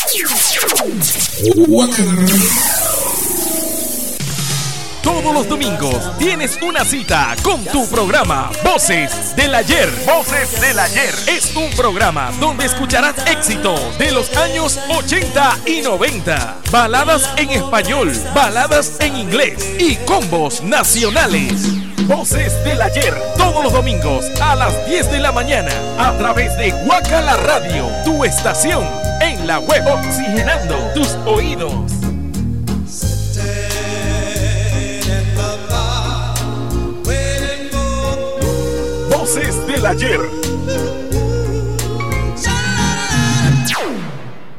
Todos los domingos tienes una cita con tu programa Voces del Ayer. Voces del Ayer es un programa donde escucharás éxitos de los años 80 y 90, baladas en español, baladas en inglés y combos nacionales. Voces del Ayer todos los domingos a las 10 de la mañana a través de Guacala Radio, tu estación en la web oxigenando tus oídos. Ayer.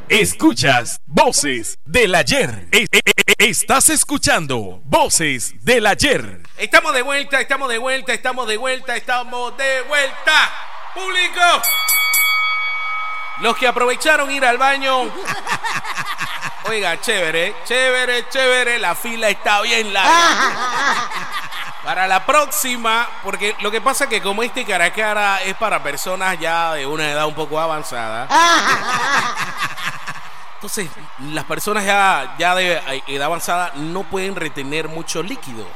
Escuchas Voces del ayer. E- e- e- Estás escuchando Voces del ayer. Estamos de vuelta, estamos de vuelta, estamos de vuelta, estamos de vuelta. Público. Los que aprovecharon ir al baño. Oiga, chévere, chévere, chévere. La fila está bien larga. Para la próxima, porque lo que pasa es que como este cara a cara es para personas ya de una edad un poco avanzada. Entonces, las personas ya, ya de edad avanzada no pueden retener mucho líquido.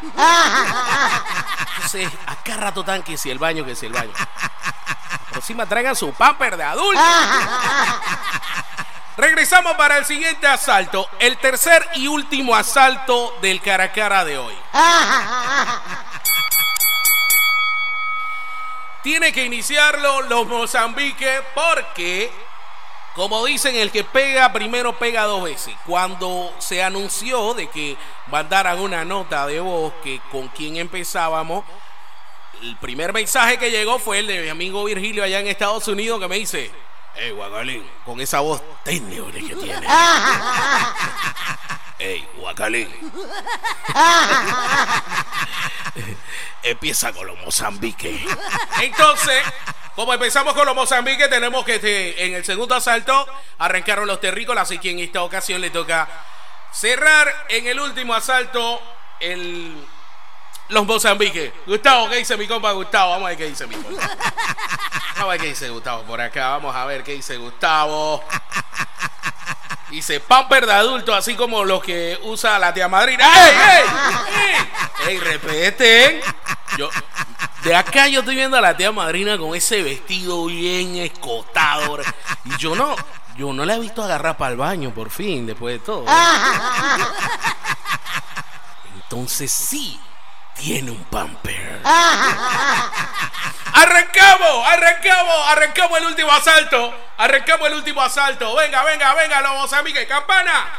Entonces, acá rato tan que si el baño, que si el baño. La próxima traigan su pamper de adulto. Regresamos para el siguiente asalto, el tercer y último asalto del cara a cara de hoy. Tiene que iniciarlo los Mozambique porque, como dicen, el que pega primero pega dos veces. Cuando se anunció de que mandaran una nota de voz que con quien empezábamos, el primer mensaje que llegó fue el de mi amigo Virgilio allá en Estados Unidos que me dice, Ey, Guacalín, con esa voz técnica que tiene. Ey, Guacalín. Empieza con los Mozambique. Entonces, como empezamos con los Mozambique, tenemos que este, en el segundo asalto arrancaron los terrícolas, así que en esta ocasión le toca cerrar en el último asalto el, los Mozambique. Gustavo, ¿qué dice mi compa Gustavo? Vamos a ver qué dice mi compa. Vamos a ver qué dice Gustavo por acá. Vamos a ver qué dice Gustavo. Dice pamper de adulto, así como los que usa la tía madrina. ¡Ey, ey! ¡Ey! ¡Ey, respeten! Yo, de acá yo estoy viendo a la tía madrina con ese vestido bien escotado. Y yo no, yo no la he visto agarrar para el baño, por fin, después de todo. Entonces sí, tiene un pamper. Arrancamos, arrancamos, arrancamos el último asalto. Arrancamos el último asalto. Venga, venga, venga, los Mozambique, campana.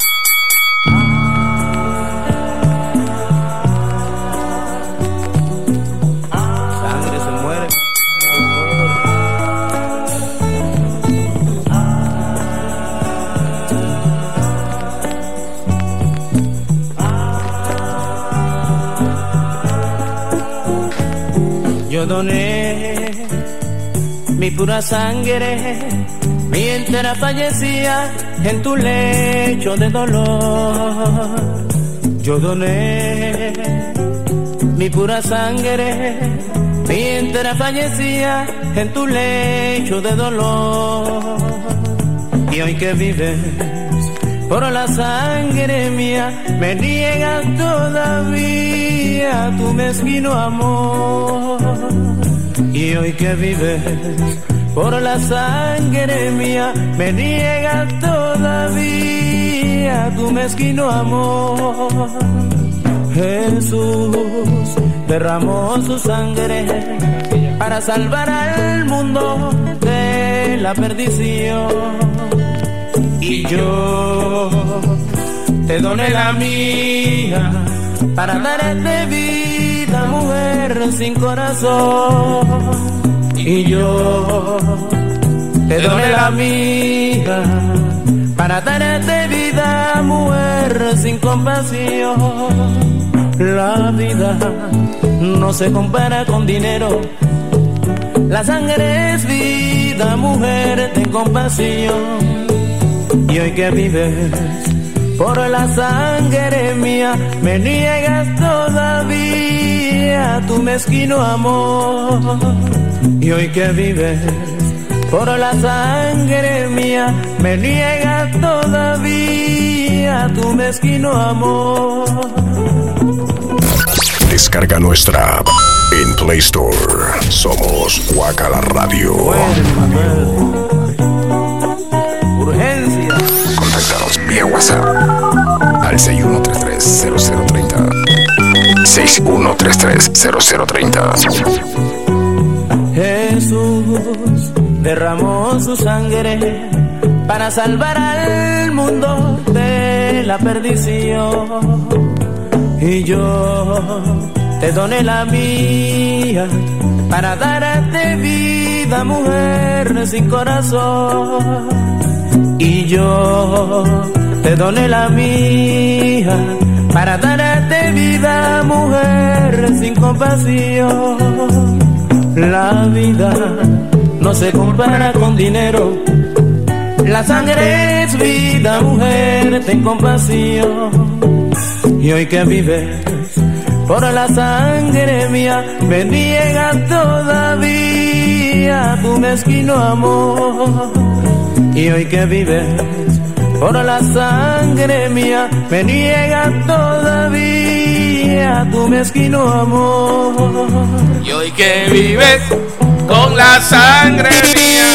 Mi pura sangre mientras fallecía en tu lecho de dolor. Yo doné mi pura sangre mientras fallecía en tu lecho de dolor. Y hoy que vives por la sangre mía, me niegas todavía tu mezquino amor. Y hoy que vives por la sangre mía, me niegas todavía tu mezquino amor. Jesús derramó su sangre para salvar al mundo de la perdición. Y yo te doné la mía para darte vida, mujer sin corazón. Y yo te doné la mía para darte vida, mujer sin compasión. La vida no se compara con dinero. La sangre es vida, mujer, ten compasión. Y hoy que vives por la sangre mía, me niegas todavía tu mezquino amor. Y hoy que vives por la sangre mía, me niegas todavía tu mezquino amor. Descarga nuestra app en Play Store. Somos Guacala Radio. Urgencia. Contáctanos vía WhatsApp al 6133-0030. 6133-0030. Jesús derramó su sangre para salvar al mundo de la perdición. Y yo te doné la mía para darte vida, mujer sin corazón. Y yo te doné la mía para darte vida, mujer sin compasión. La vida no se compara con dinero. La sangre es vida, mujer, ten compasión. Y hoy que vives por la sangre mía, me niega todavía tu mezquino amor. Y hoy que vives por la sangre mía, me niega todavía tu mezquino amor. Y hoy que vives con la sangre mía,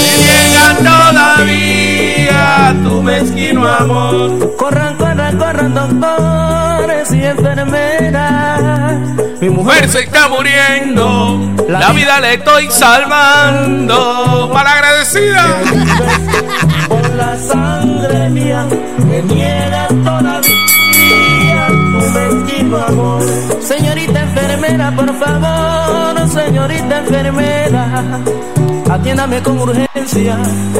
me niega todavía tu mezquino amor. Corran, corran, corran, doctores y enfermeras. Mi Mujer se está muriendo, la vida le estoy salvando. Para agradecida. La sangre mía, me niega todavía tu mezquino amor. Señorita enfermera, por favor, señorita enfermera. Atiéndame con urgencia,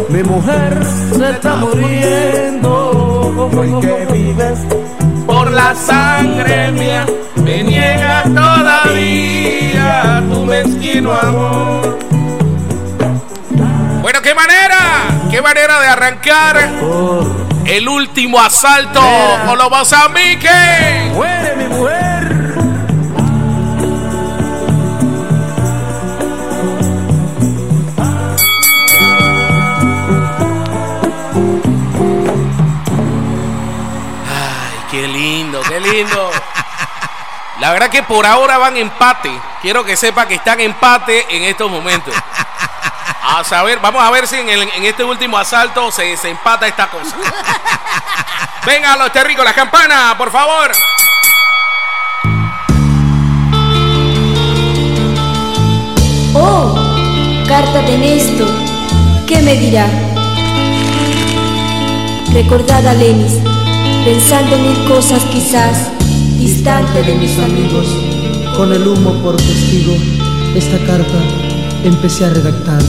mi mujer se está muriendo. Hoy que vives por la sangre mía, me niega todavía tu mezquino amor. Bueno, qué manera, qué manera de arrancar el último asalto con los Mozambique. Muere mi mujer. Ay, qué lindo, qué lindo. La verdad que por ahora van empate. Quiero que sepa que están empate en estos momentos. A saber, vamos a ver si en, el- en este último asalto se, se empata esta cosa. Venga, los terricos, la campana, por favor. Oh, carta de Néstor, ¿qué me dirá? Recordada Lenis, pensando mil cosas quizás, distante de mis amigos. Con el humo por testigo, esta carta empecé a redactar.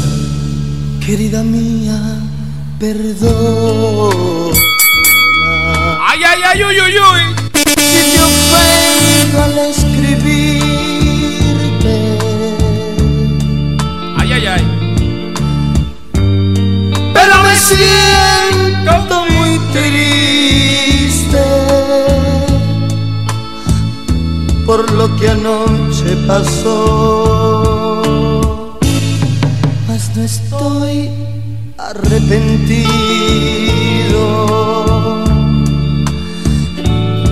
Querida mía, perdón. Ay, ay, ay, uy, uy, uy. Si te ofendo al escribirte, Ay, ay, ay. pero me siento muy triste por lo que anoche pasó. No estoy arrepentido.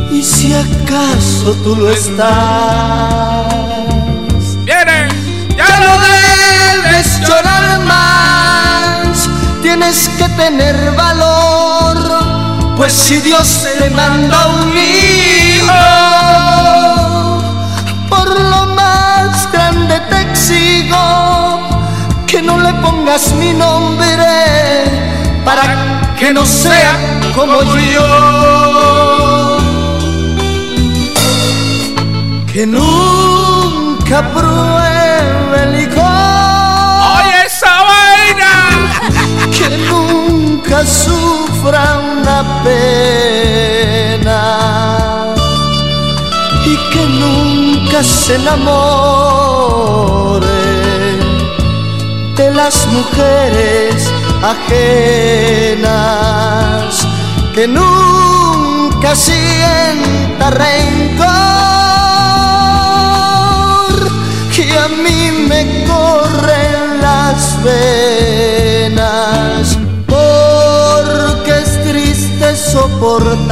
Y si acaso tú lo estás, ¡Viene! ya no debes llorar más. Tienes que tener valor, pues si Dios te manda un hijo, por lo más grande te no le pongas mi nombre para que no sea como yo. Que nunca pruebe el licor. ¡Oye esa vaina! que nunca sufra una pena y que nunca se enamore las mujeres ajenas, que nunca sienta rencor que a mí me corren las venas porque es triste soportar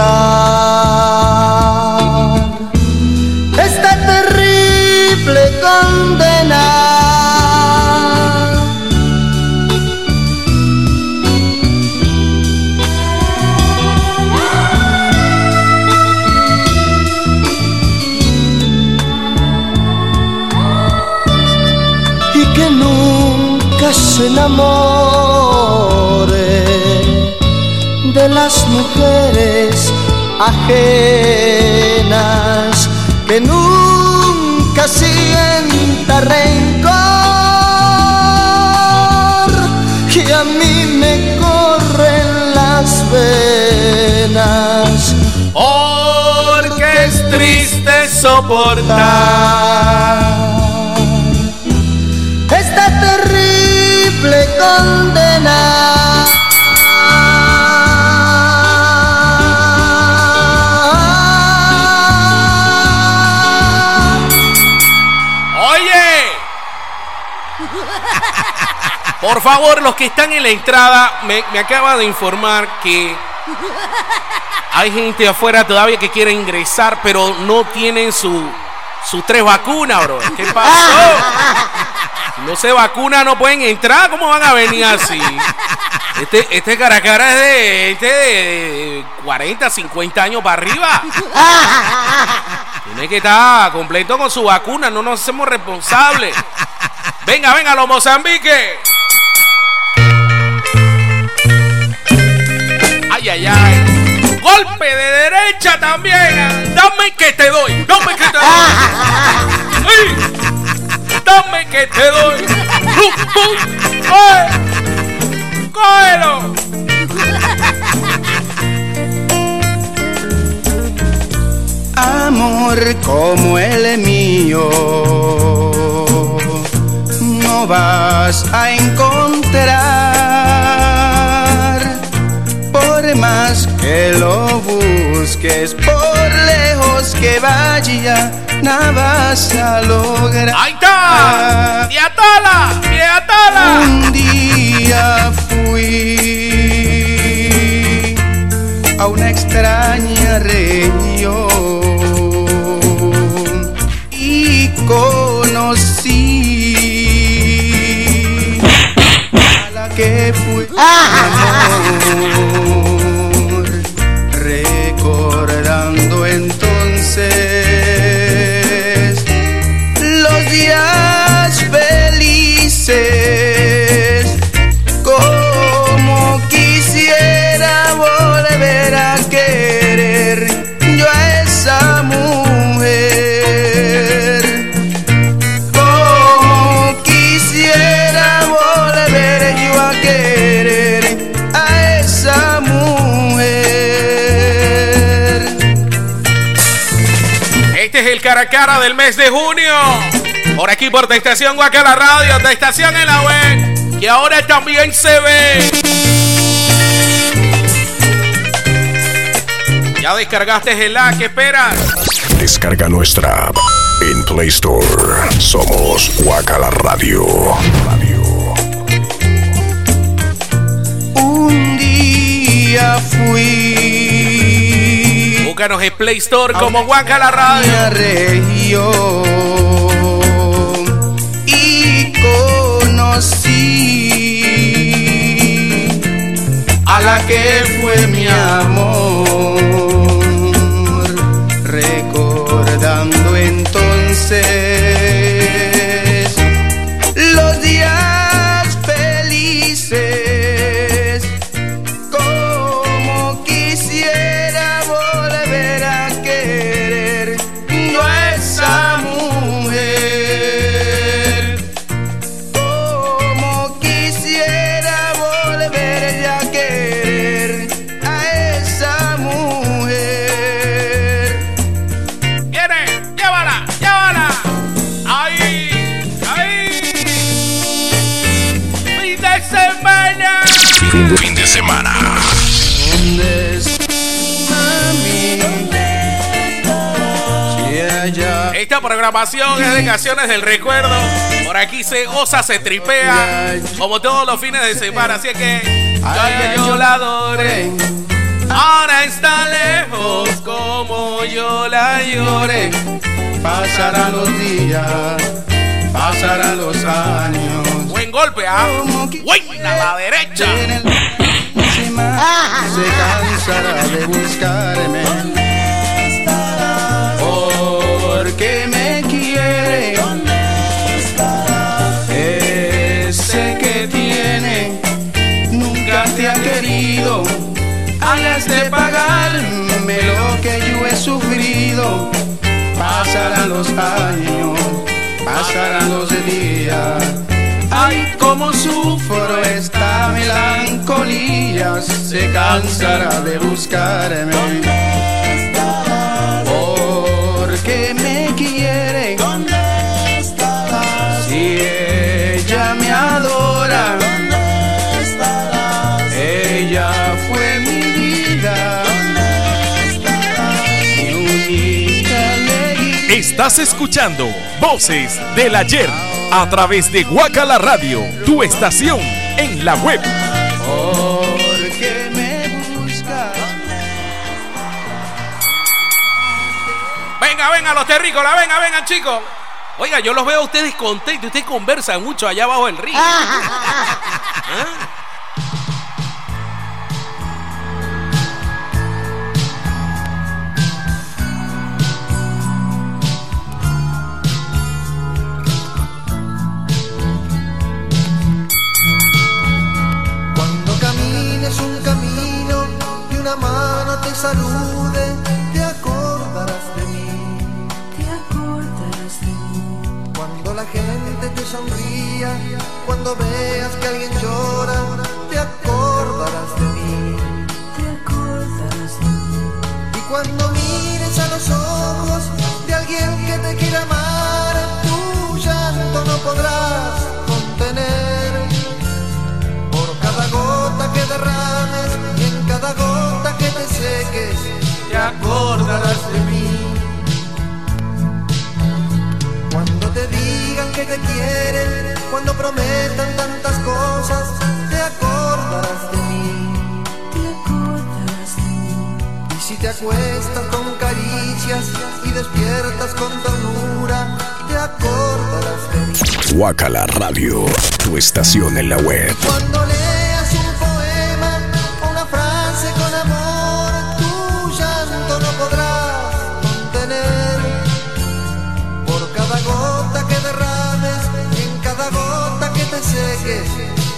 esta terrible condena. que se enamore de las mujeres ajenas, que nunca sienta rencor, que a mí me corren las venas, porque es triste soportar por favor, los que están en la entrada, me, me acaba de informar que hay gente afuera todavía que quiere ingresar, pero no tienen su, sus tres vacunas, bro. ¿Qué pasó? Si no se vacuna, no pueden entrar. ¿Cómo van a venir así? Este, este cara cara es de, este de 40, 50 años para arriba. Tiene que estar completo con su vacuna, no nos hacemos responsables. Venga, venga, los Mozambique. Ay, ay, ay. Golpe de derecha también. Dame que te doy. Dame que te doy. Dame que te doy. Pum, pum. ¡Ay! ¡Cógelo! Amor como el mío no vas a encontrar más que lo busques por lejos que vaya nada vas a lograr ¡Ahí está! ¡Diatala! ¡Diatala! un día fui a una extraña región y conocí a la que fui mi amor, el cara a cara del mes de junio. Por aquí por la estación Guacala Radio, la estación en la web, que ahora también se ve. Ya descargaste el app, ¿qué esperas? Descarga nuestra app en Play Store. Somos Guacala Radio. un día fui Búscanos en Play Store como Guacala Radio. a región y conocí a la que fue mi amor recordando entonces programación de canciones del recuerdo. Por aquí se goza, se tripea, como todos los fines de semana. Así es que yo la adoré. Ahora está lejos como yo la lloré. pasarán los días, pasarán los años. Buen golpe, ¿ah? Buena a la derecha. Se cansará de buscarme. De pagarme lo que yo he sufrido. Pasarán los años, pasarán los días. Ay, cómo sufro esta melancolía. Se cansará de buscarme. Estás escuchando Voces del Ayer a través de Guacala Radio, tu estación en la web. Porque me buscas. Venga, venga, los terrícolas, venga, vengan, chicos. Oiga, yo los veo a ustedes contentos, ustedes conversan mucho allá abajo del río. ¿Ah? camines un camino y una mano te salude, te acordarás de mí. Te acordarás de mí. Cuando la gente te sonría, cuando veas que alguien llora, te acordarás de mí. Te acordarás de mí. Y cuando mires a los ojos de alguien que te quiera amar, tu llanto no podrás derrames y en cada gota que te seques, te acordarás de mí. Cuando te digan que te quieren, cuando prometan tantas cosas, te acordarás de mí. Te acordarás de mí. Y si te acuestas con caricias y despiertas con ternura, te acordarás de mí. Guacala Radio, tu estación en la web. Cuando leas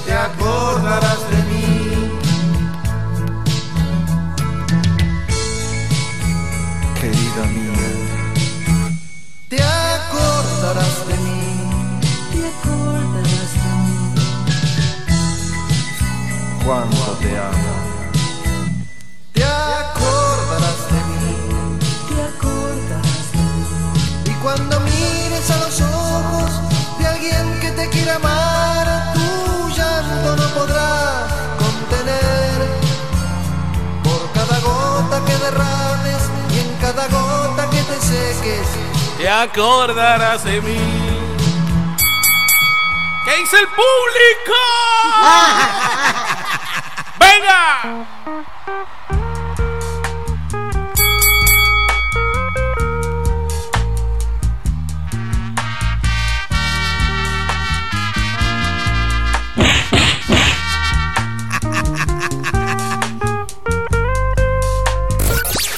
te acordarás de mí. Querida mía, Te acordarás de mí. Te acordarás de mí. cuánto te amo. Te acordarás de mí, te acordarás de mí. Y cuando mires a los ojos de alguien que te quiera amar, Te acordarás de mí. ¿Qué dice el público? ¡Venga!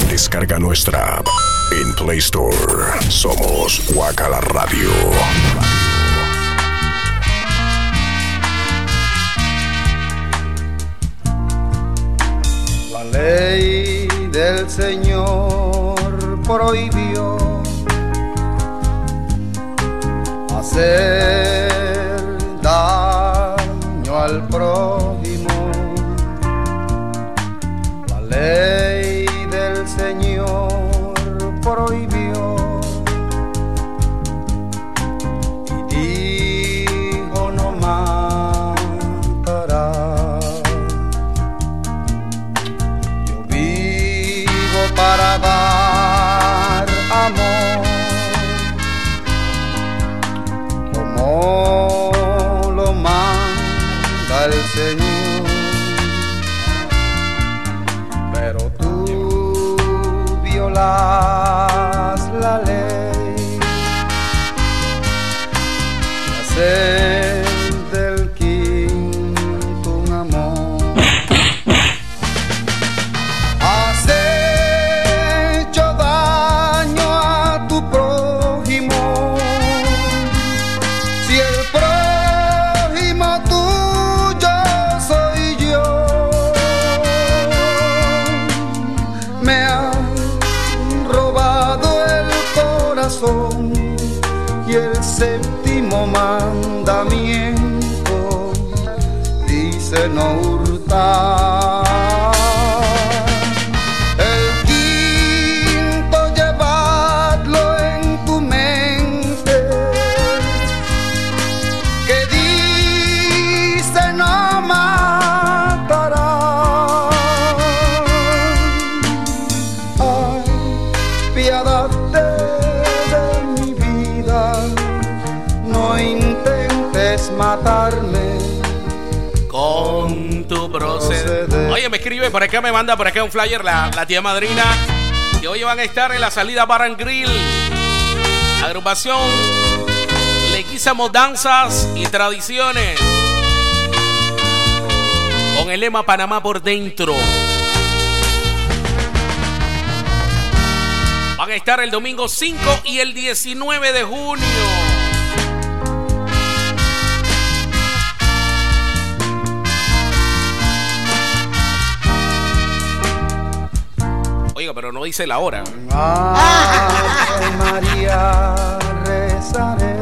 Descarga nuestra app en Play Store. Somos Guacala Radio. La ley del Señor prohibió hacer daño al prójimo. La ley Por acá, me manda por acá un flyer la, la tía madrina. Que hoy van a estar en la salida Baran Grill. Agrupación Leguizamo Danzas y Tradiciones. Con el lema Panamá por dentro. Van a estar el domingo 5 y el 19 de junio. Pero no dice la hora. Ave María rezaré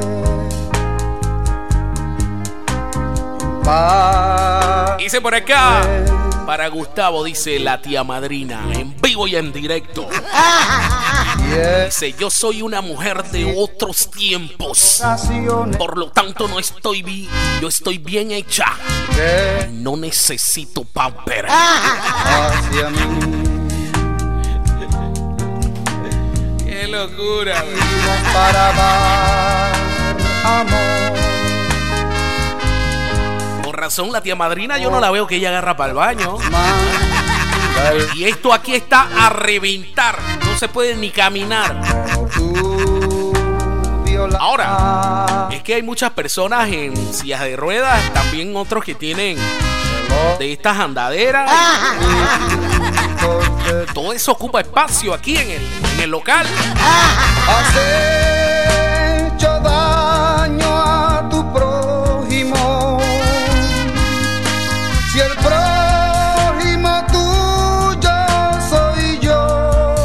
Dice por acá. Para Gustavo, dice la tía madrina, en vivo y en directo. Dice, yo soy una mujer de otros tiempos. Por lo tanto, no estoy bien. Yo estoy bien hecha. No necesito pamper. hacia mí locura, güey. para dar amor. Con razón, la tía madrina yo no la veo que ella agarra para el baño. Y esto aquí está a reventar. No se puede ni caminar. Ahora, es que hay muchas personas en sillas de ruedas, también otros que tienen de estas andaderas. Todo eso ocupa espacio aquí en el, en el local. Has hecho daño a tu prójimo. Si el prójimo tuyo soy yo,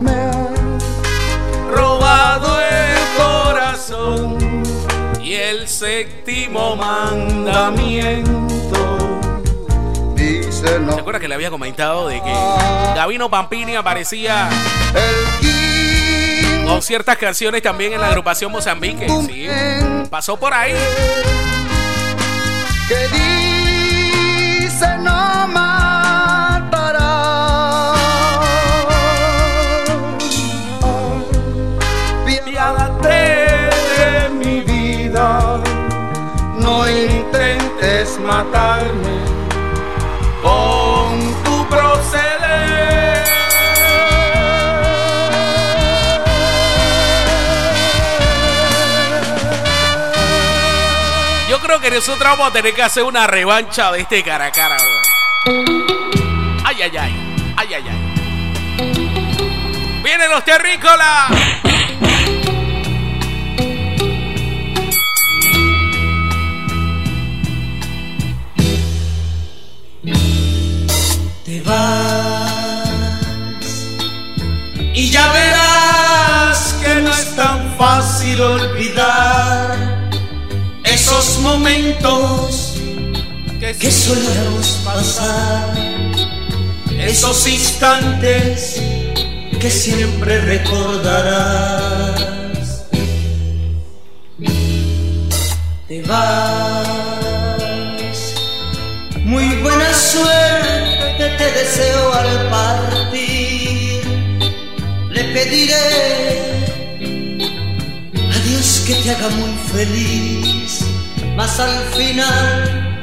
me has robado el corazón y el séptimo mandamiento. ¿Te acuerdas que le había comentado de que Gavino Pampini aparecía con ciertas canciones también en la agrupación Mozambique? Sí, pasó por ahí. Nosotros vamos a tener que hacer una revancha de este cara a cara, bro. Ay, ay, ay. Ay, ay, ay. ¡Vienen los terrícolas! Te vas y ya verás que no es tan fácil olvidar esos momentos que solíamos pasar, esos instantes que siempre recordarás. Te vas, muy buena suerte te deseo al partir. Le pediré a Dios que te haga muy feliz, mas al final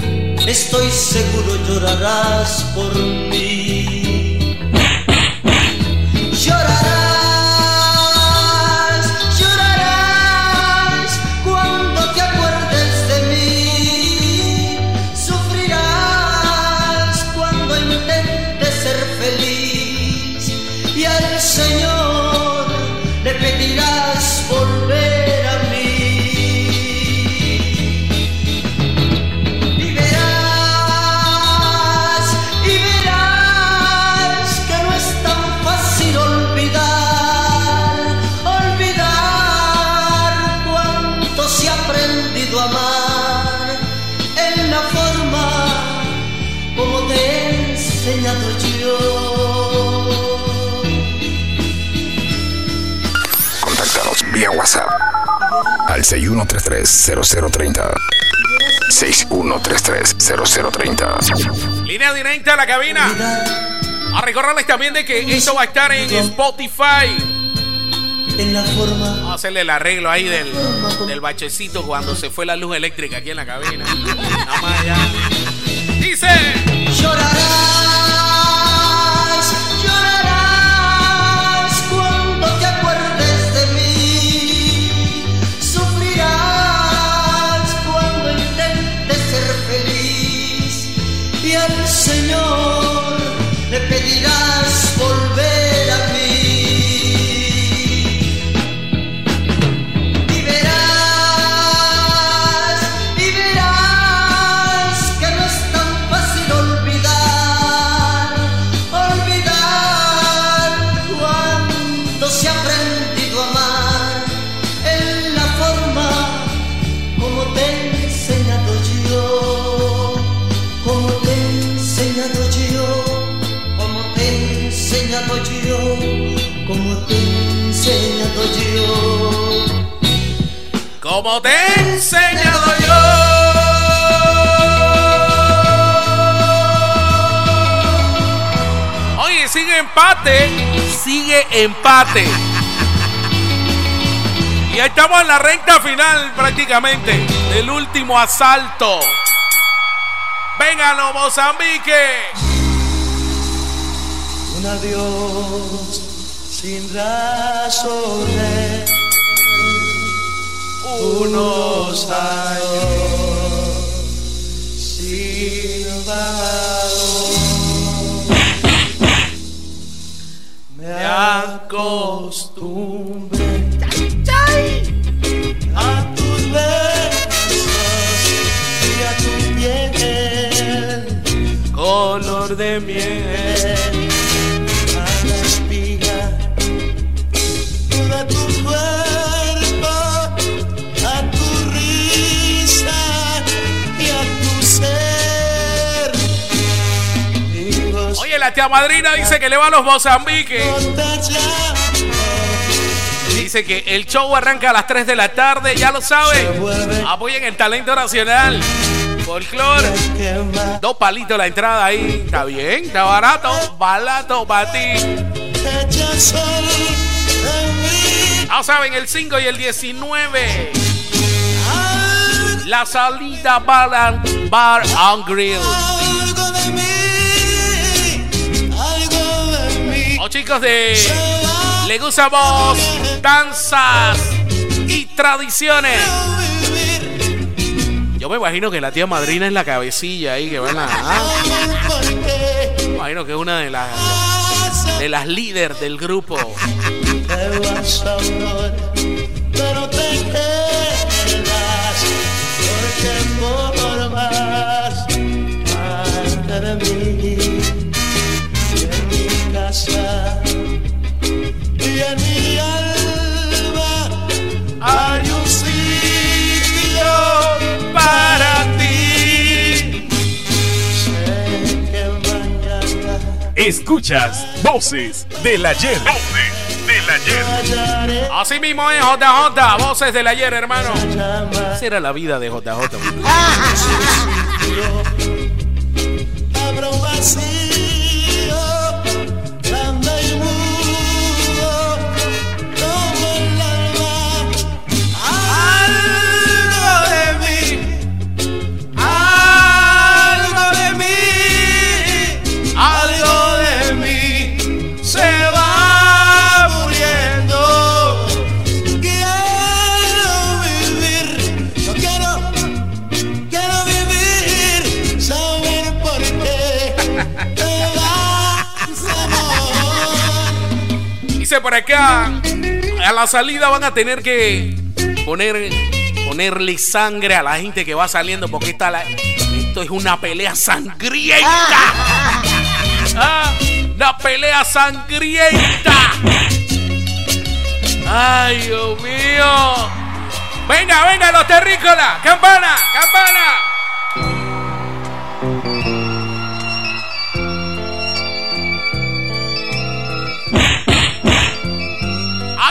estoy seguro llorarás por mí. Llorarás, al 6133-0030. 6133-0030. Línea directa a la cabina. A recordarles también de que esto va a estar en Spotify. en la forma. Vamos a hacerle el arreglo ahí del, del bachecito cuando se fue la luz eléctrica aquí en la cabina. Nada más ya. Dice. Llorarás, Te he yo. Oye, sigue empate. Sigue empate. Y estamos en la recta final prácticamente del último asalto. Vénganlo, Mozambique. Un adiós sin razones. Unos años sin valor. Me acostumbré a tus besos y a tu piel, color de miel, la tía madrina dice que le va a los Mozambique. Dice que el show arranca a las 3 de la tarde, ya lo saben. Apoyen el talento nacional. Folclor. Dos palitos la entrada ahí. Está bien, está barato. Barato para ti. Ya saben, el 5 y el 19. La salida Bar, bar and Grill. De Le gusta danzas y tradiciones. Yo me imagino que la tía madrina es la cabecilla ahí que van a. Me imagino que es una de las de las líderes del grupo. Escuchas Voces del Ayer. Voces del Ayer. Así mismo es JJ, voces del ayer, hermano. Esa era la vida de JJ. la salida van a tener que poner, ponerle sangre a la gente que va saliendo porque esta la- esto es una pelea sangrienta. Ah, una pelea sangrienta. Ay, Dios mío. Venga, venga, los terrícolas. Campana, campana.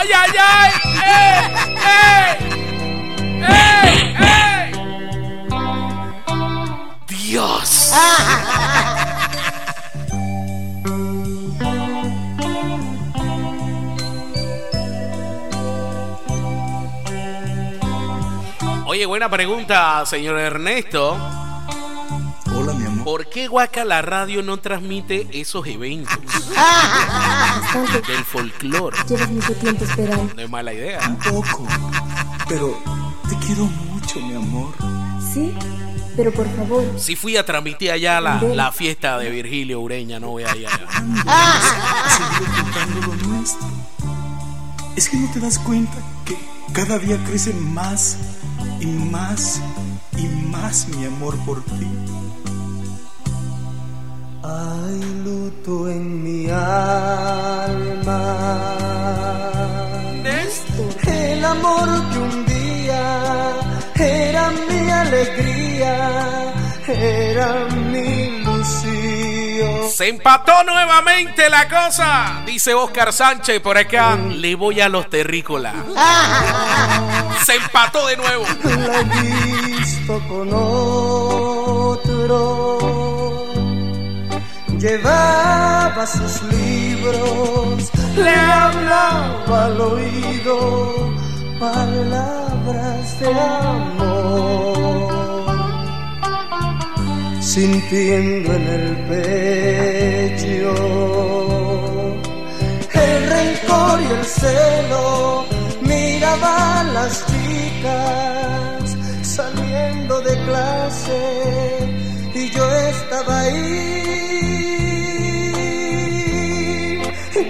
¡Ay, ay, ay! ¡Eh! ¡Eh! ¡Eh! ¡Eh! ¡Dios! Oye, buena pregunta, señor Ernesto. ¿Por qué Guaca la radio no transmite esos eventos del folclore? Llevas mucho tiempo esperando. No es mala idea. Un poco. Pero te quiero mucho, mi amor. ¿Sí? Pero por favor. Si fui a transmitir allá la, la fiesta de Virgilio Ureña, no voy a ir allá. A seguir ocultando lo nuestro. Es que no te das cuenta que cada día crece más y más y más mi amor por ti. Hay luto en mi alma. El amor que un día era mi alegría, era mi ilusión. Se empató nuevamente la cosa, dice Oscar Sánchez por acá. Le voy a los terrícolas. Se empató de nuevo. La he visto con otro. Llevaba sus libros, le hablaba al oído palabras de amor, sintiendo en el pecho el rencor y el celo, miraba a las chicas saliendo de clase y yo estaba ahí.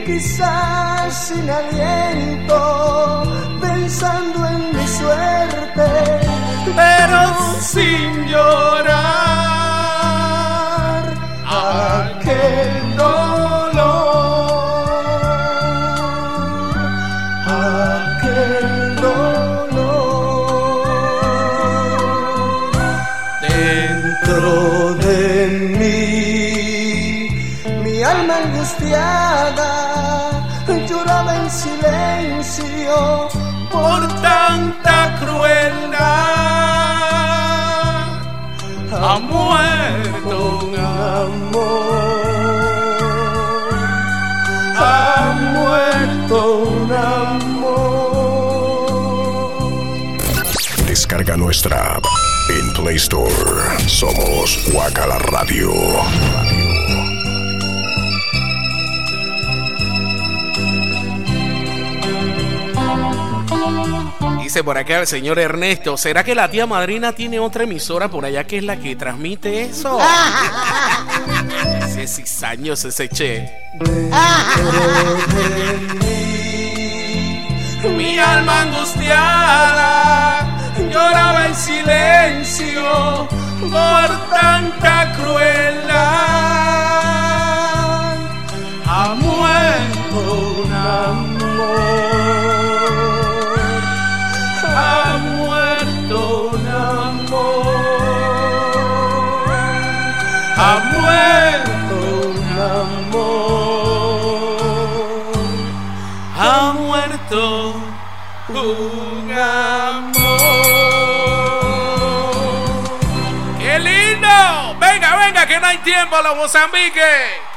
Quizás sin aliento, pensando en mi suerte, pero sin llorar un amor, ha muerto un amor. Descarga nuestra app en Play Store. Somos Guacala Radio. Dice por acá el señor Ernesto, ¿será que la tía madrina tiene otra emisora por allá que es la que transmite eso? Hace seis años ese che. Mi alma angustiada lloraba en silencio por tanta crueldad. Ha muerto un amor, tiempo, los Mozambique.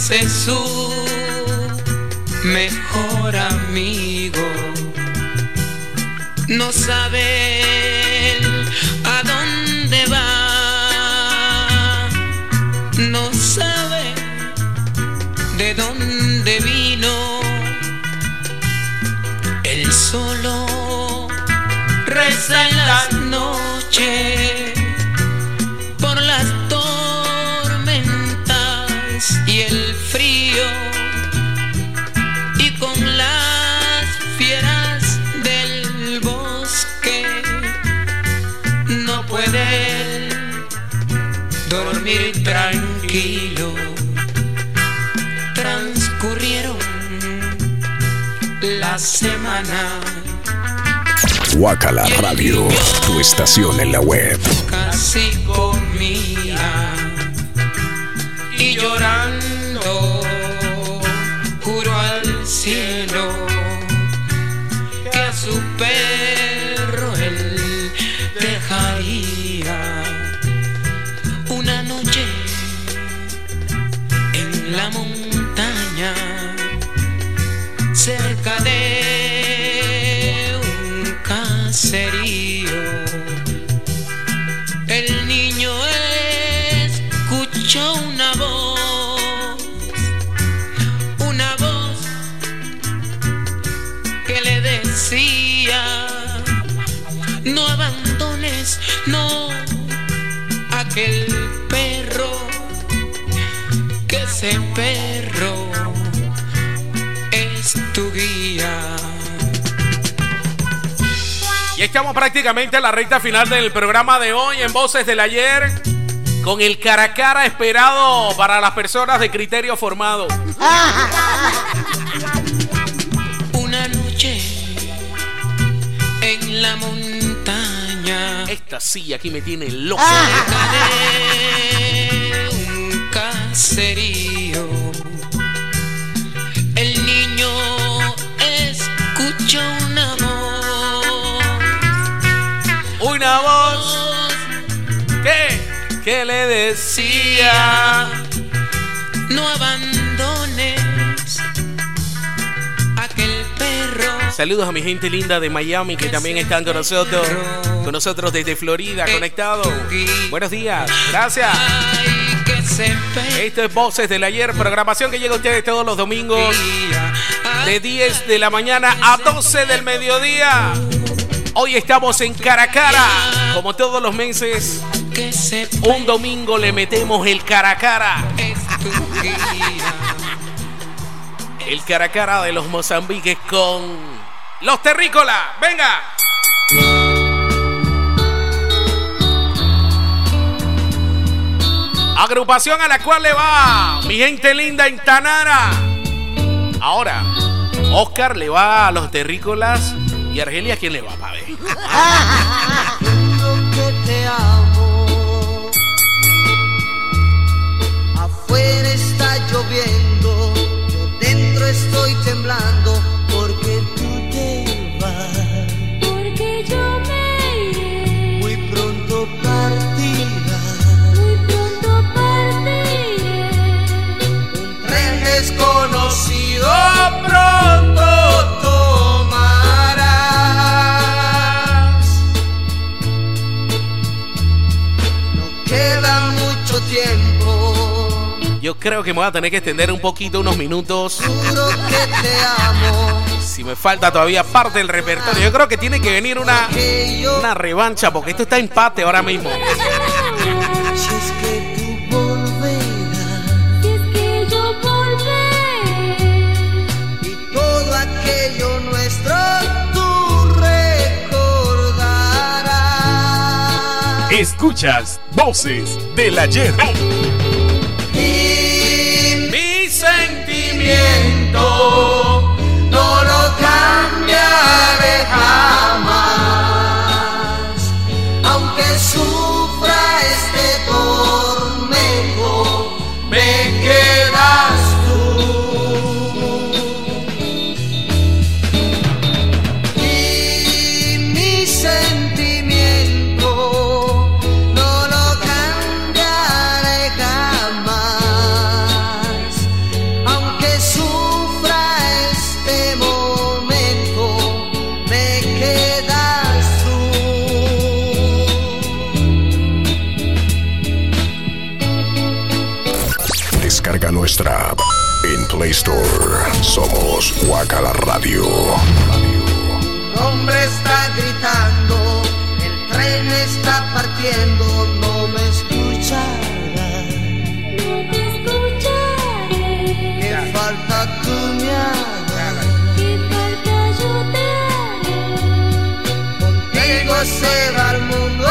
Ese es su mejor amigo. No sabe a dónde va, no sabe de dónde vino. Tranquilo transcurrieron la semana. Guacala Radio, tu estación en la web. Casi Y estamos prácticamente en la recta final del programa de hoy en Voces del Ayer. Con el cara a cara esperado para las personas de criterio formado. Una noche en la montaña. Esta sí aquí me tiene loco. un caserío. Le decía. No abandones aquel perro. Saludos a mi gente linda de Miami que también están con nosotros. Con nosotros desde Florida, conectado. Buenos días. Gracias. Esto es Voces del Ayer, programación que llega a ustedes todos los domingos de 10 de la mañana a 12 del mediodía. Hoy estamos en cara a cara, como todos los meses. Un domingo le metemos el cara a cara. El cara a cara de los Mozambiques con los terrícolas. Venga. Agrupación a la cual le va mi gente linda en Tanara. Ahora, Oscar le va a los terrícolas y Argelia, ¿quién le va, ver? Juro que te amo. Afuera está lloviendo, yo dentro estoy temblando porque tú te vas. Porque yo me iré, Muy pronto partirás. muy pronto partiré. Un tren desconocido pronto creo que me voy a tener que extender un poquito, unos minutos. Juro que te amo. Si me falta todavía parte del repertorio. Yo creo que tiene que venir una, una revancha, porque esto está empate ahora mismo. Si es que tú sentimiento Play Store. Somos Guacala Radio. Hombre está gritando, el tren está partiendo, no me escuchará. no te escucharé. Que falta tú me hagas, ¿Qué falta yo te haré? contigo se va el mundo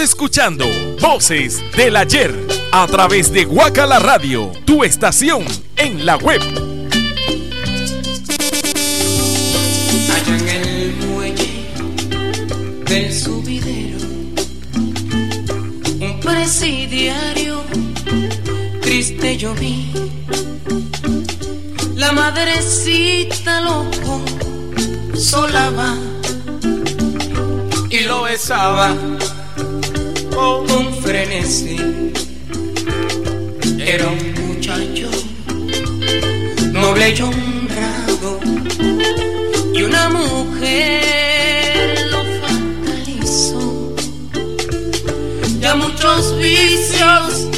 Escuchando Voces del Ayer a través de Guacala Radio, tu estación en la web. Allá en el muelle del subidero, un presidiario triste yo vi. La madrecita loco solaba y lo besaba con frenesí. Era un muchacho noble y honrado y una mujer lo fatalizó. Ya muchos vicios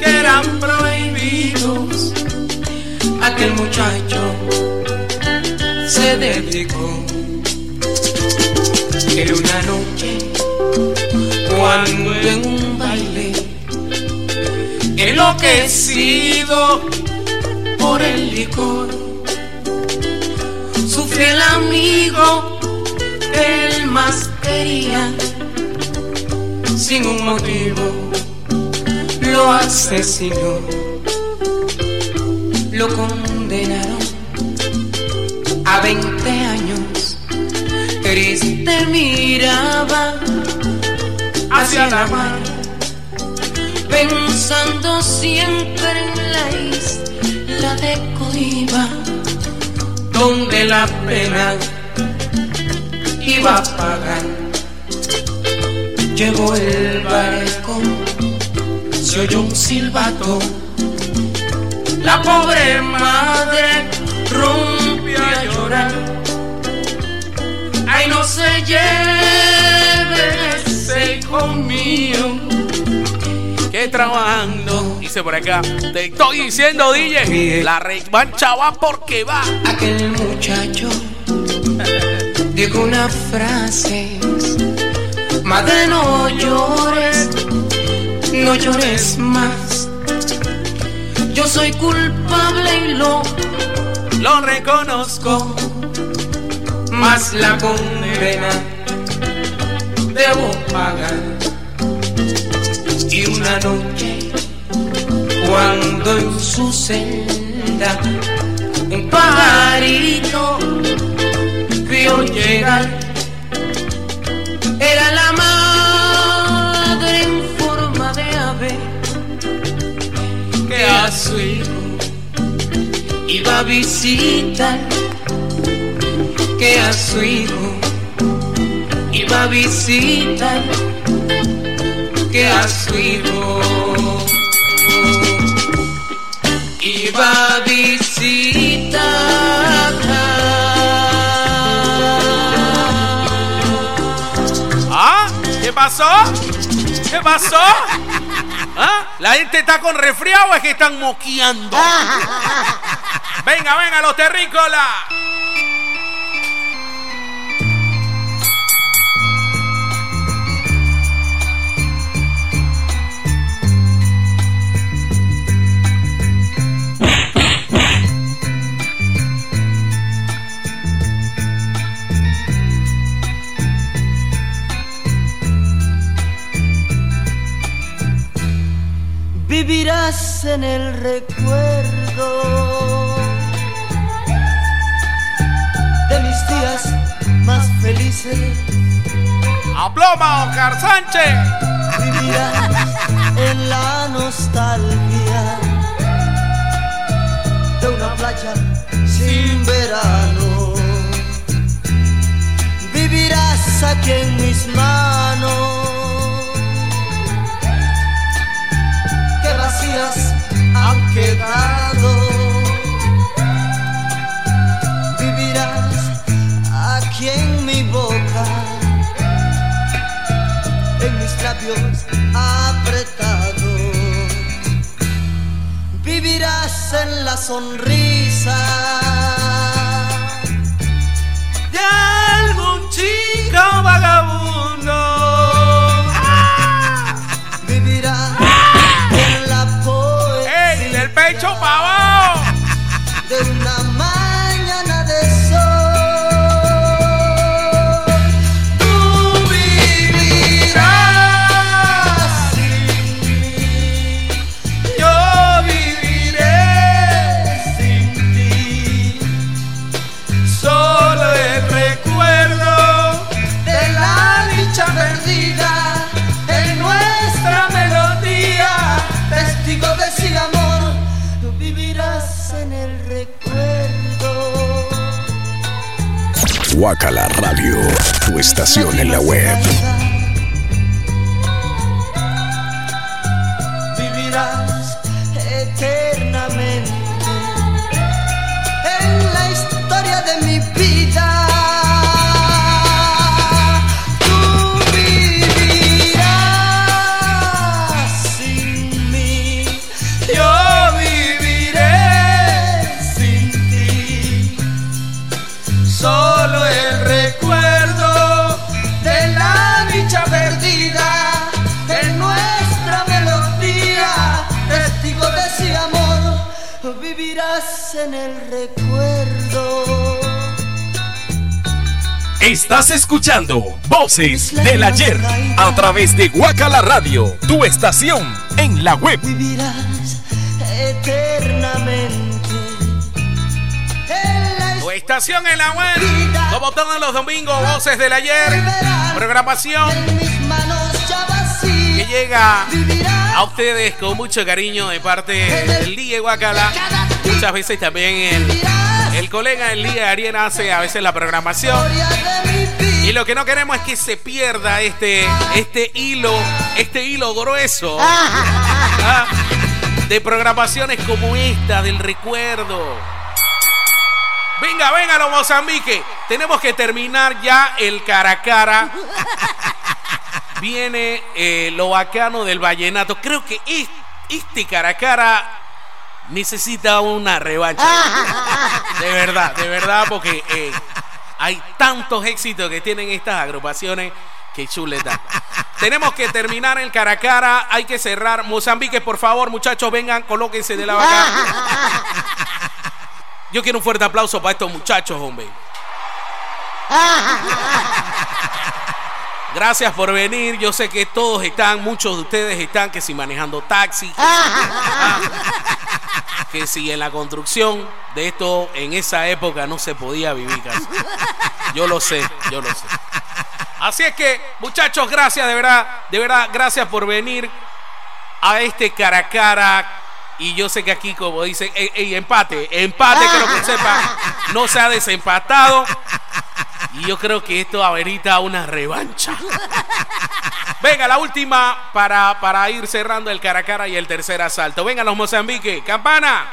que eran prohibidos, aquel muchacho se dedicó. Era una noche en un baile enloquecido por el licor. Su fiel amigo él más quería sin un motivo lo asesinó. Lo condenaron a 20 años. Triste miraba hacia la mar. Pensando siempre en la isla de Coiba donde la pena iba a pagar. Llegó el barco se oyó un silbato. La pobre madre rompió a llorar. Ay no se lleve mío que trabajando. Dice por acá, te estoy diciendo, DJ, la revancha va porque va. Aquel muchacho dijo una frase, madre no llores, no llores más. Yo soy culpable y lo, lo reconozco, más la condena debo Y una noche, cuando en su celda un pajarito vio llegar, era la madre en forma de ave que a su hijo iba a visitar, que a su hijo iba a visitar que a su hijo iba a visitar. ¿Ah? ¿Qué pasó? ¿Qué pasó? ¿Ah? ¿La gente está con resfriado o es que están moqueando? Venga, venga, los terrícolas. Vivirás en el recuerdo de mis días más felices. ¡Aploma, Oscar Sánchez! Vivirás en la nostalgia de una playa sin verano. Vivirás aquí en mis manos vacías han quedado. Vivirás aquí en mi boca, en mis labios apretados. Vivirás en la sonrisa de algún chico vagabundo Guacala Radio, tu estación en la web. Estás escuchando Voces del Ayer a través de Guacala Radio, tu estación en la web. Vivirás eternamente. Tu estación en la web, como todos los domingos, Voces del Ayer, programación que llega a ustedes con mucho cariño de parte del Ligue Guacala. Muchas veces también el, el colega del Ligue Ariena hace a veces la programación. Y lo que no queremos es que se pierda este, este hilo, este hilo grueso ah, de programaciones como esta, del recuerdo. Venga, venga, los Mozambique. Tenemos que terminar ya el cara a cara. Viene eh, lo bacano del vallenato. Creo que es- este cara a cara necesita una revancha. De verdad, de verdad, porque eh, hay tantos éxitos que tienen estas agrupaciones que chuleta. Tenemos que terminar el cara a cara. Hay que cerrar. Mozambique, por favor, muchachos, vengan, colóquense de la vaca. Yo quiero un fuerte aplauso para estos muchachos, hombre. Gracias por venir. Yo sé que todos están, muchos de ustedes están que si manejando taxi, que si, en la construcción de esto en esa época no se podía vivir casi. Yo lo sé, yo lo sé. Así es que, muchachos, gracias de verdad, de verdad, gracias por venir a este cara a cara. Y yo sé que aquí, como dicen, ey, empate, empate, creo que sepa, no se ha desempatado. Y yo creo que esto amerita una revancha. Venga, la última para, para ir cerrando el cara a cara y el tercer asalto. Venga, los Mozambique, campana.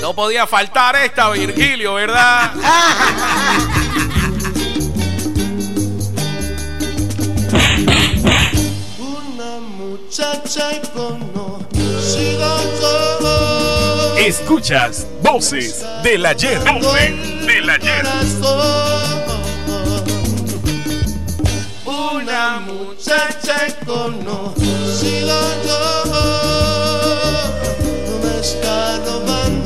No podía faltar esta, Virgilio, ¿verdad? Escuchas Voces del Ayer. Voces del Ayer. Una muchacha y conocido yo. Me está robando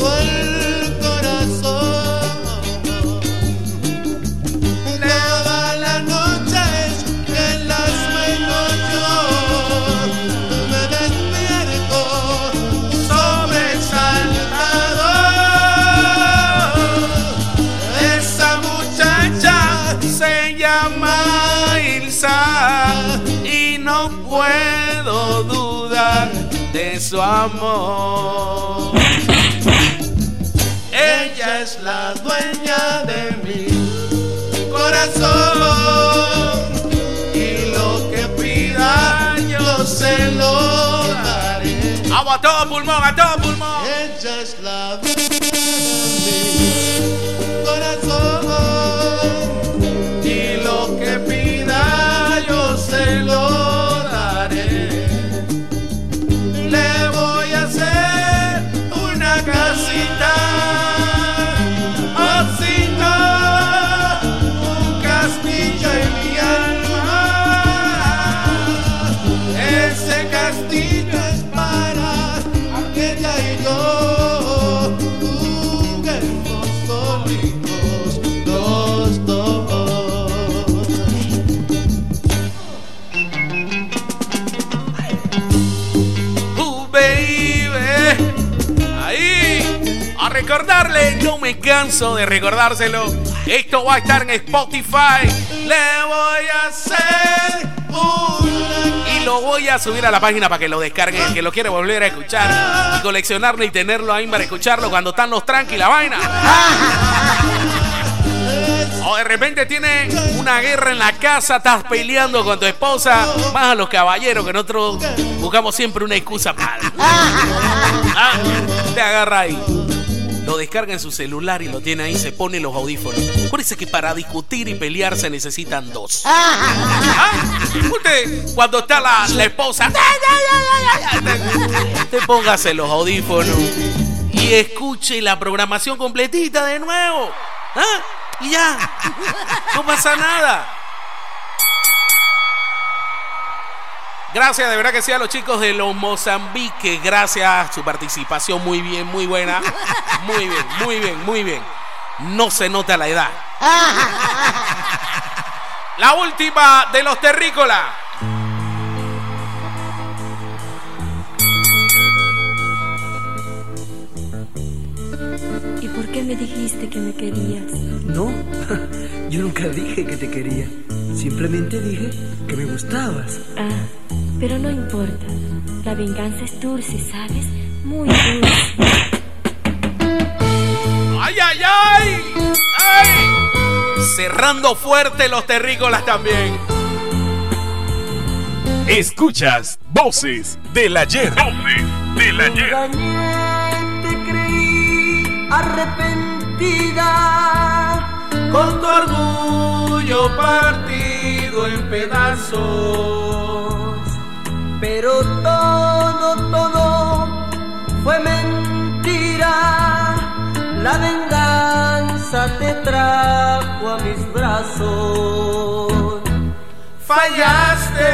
de su amor. Ella es la dueña de mi corazón y lo que pida yo se lo daré. Agua a todo pulmón, a todo pulmón. Ella es la recordarle, no me canso de recordárselo. Esto va a estar en Spotify. Le voy a hacer una... Y lo voy a subir a la página para que lo descarguen. Que lo quiere volver a escuchar y coleccionarlo y tenerlo ahí para escucharlo cuando están los tranqui la vaina. O de repente tiene una guerra en la casa, estás peleando con tu esposa, más a los caballeros que nosotros buscamos siempre una excusa para. Ah, te agarra ahí. Lo descarga en su celular y lo tiene ahí, se pone los audífonos. Acuérdese que para discutir y pelear se necesitan dos. Ah, Usted, cuando está la, la esposa, te póngase los audífonos y escuche la programación completita de nuevo. ¿Ah? Y ya, no pasa nada. Gracias, de verdad que sí, a los chicos de los Mozambique. Gracias, su participación muy bien, muy buena. Muy bien, muy bien, muy bien. No se nota la edad. La última de los terrícolas. ¿Y por qué me dijiste que me querías? No, yo nunca dije que te quería. Simplemente dije que me gustabas. Ah, pero no importa. La venganza es dulce, ¿sabes? Muy dulce. ¡Ay, ay, ay! ¡Ay! Cerrando fuerte los terrícolas también. Escuchas Voces del Ayer. Voces del Ayer. Te creí arrepentida con tu orgullo partido en pedazos. Pero todo, todo fue mentira. La venganza te trajo a mis brazos. Fallaste,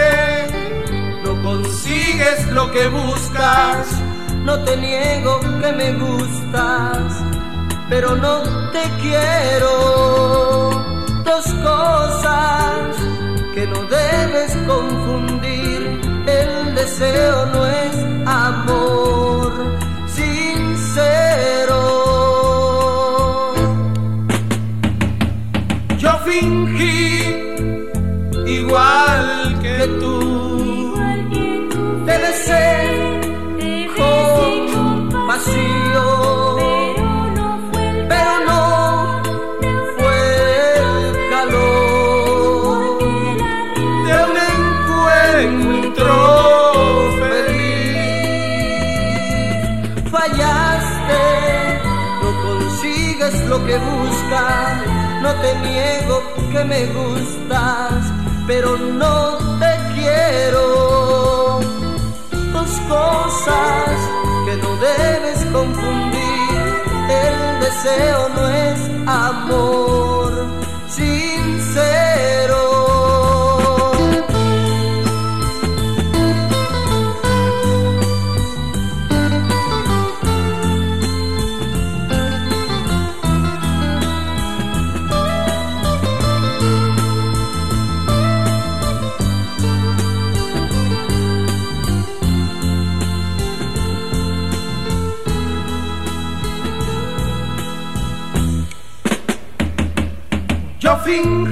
no consigues lo que buscas. No te niego que me gustas, pero no te quiero. Dos cosas que no debes confundir. El deseo no es amor sincero. Yo fingí igual que tú. Te besé con pasión, te niego que me gustas, pero no te quiero. Dos cosas que no debes confundir, el deseo no es amor sincero.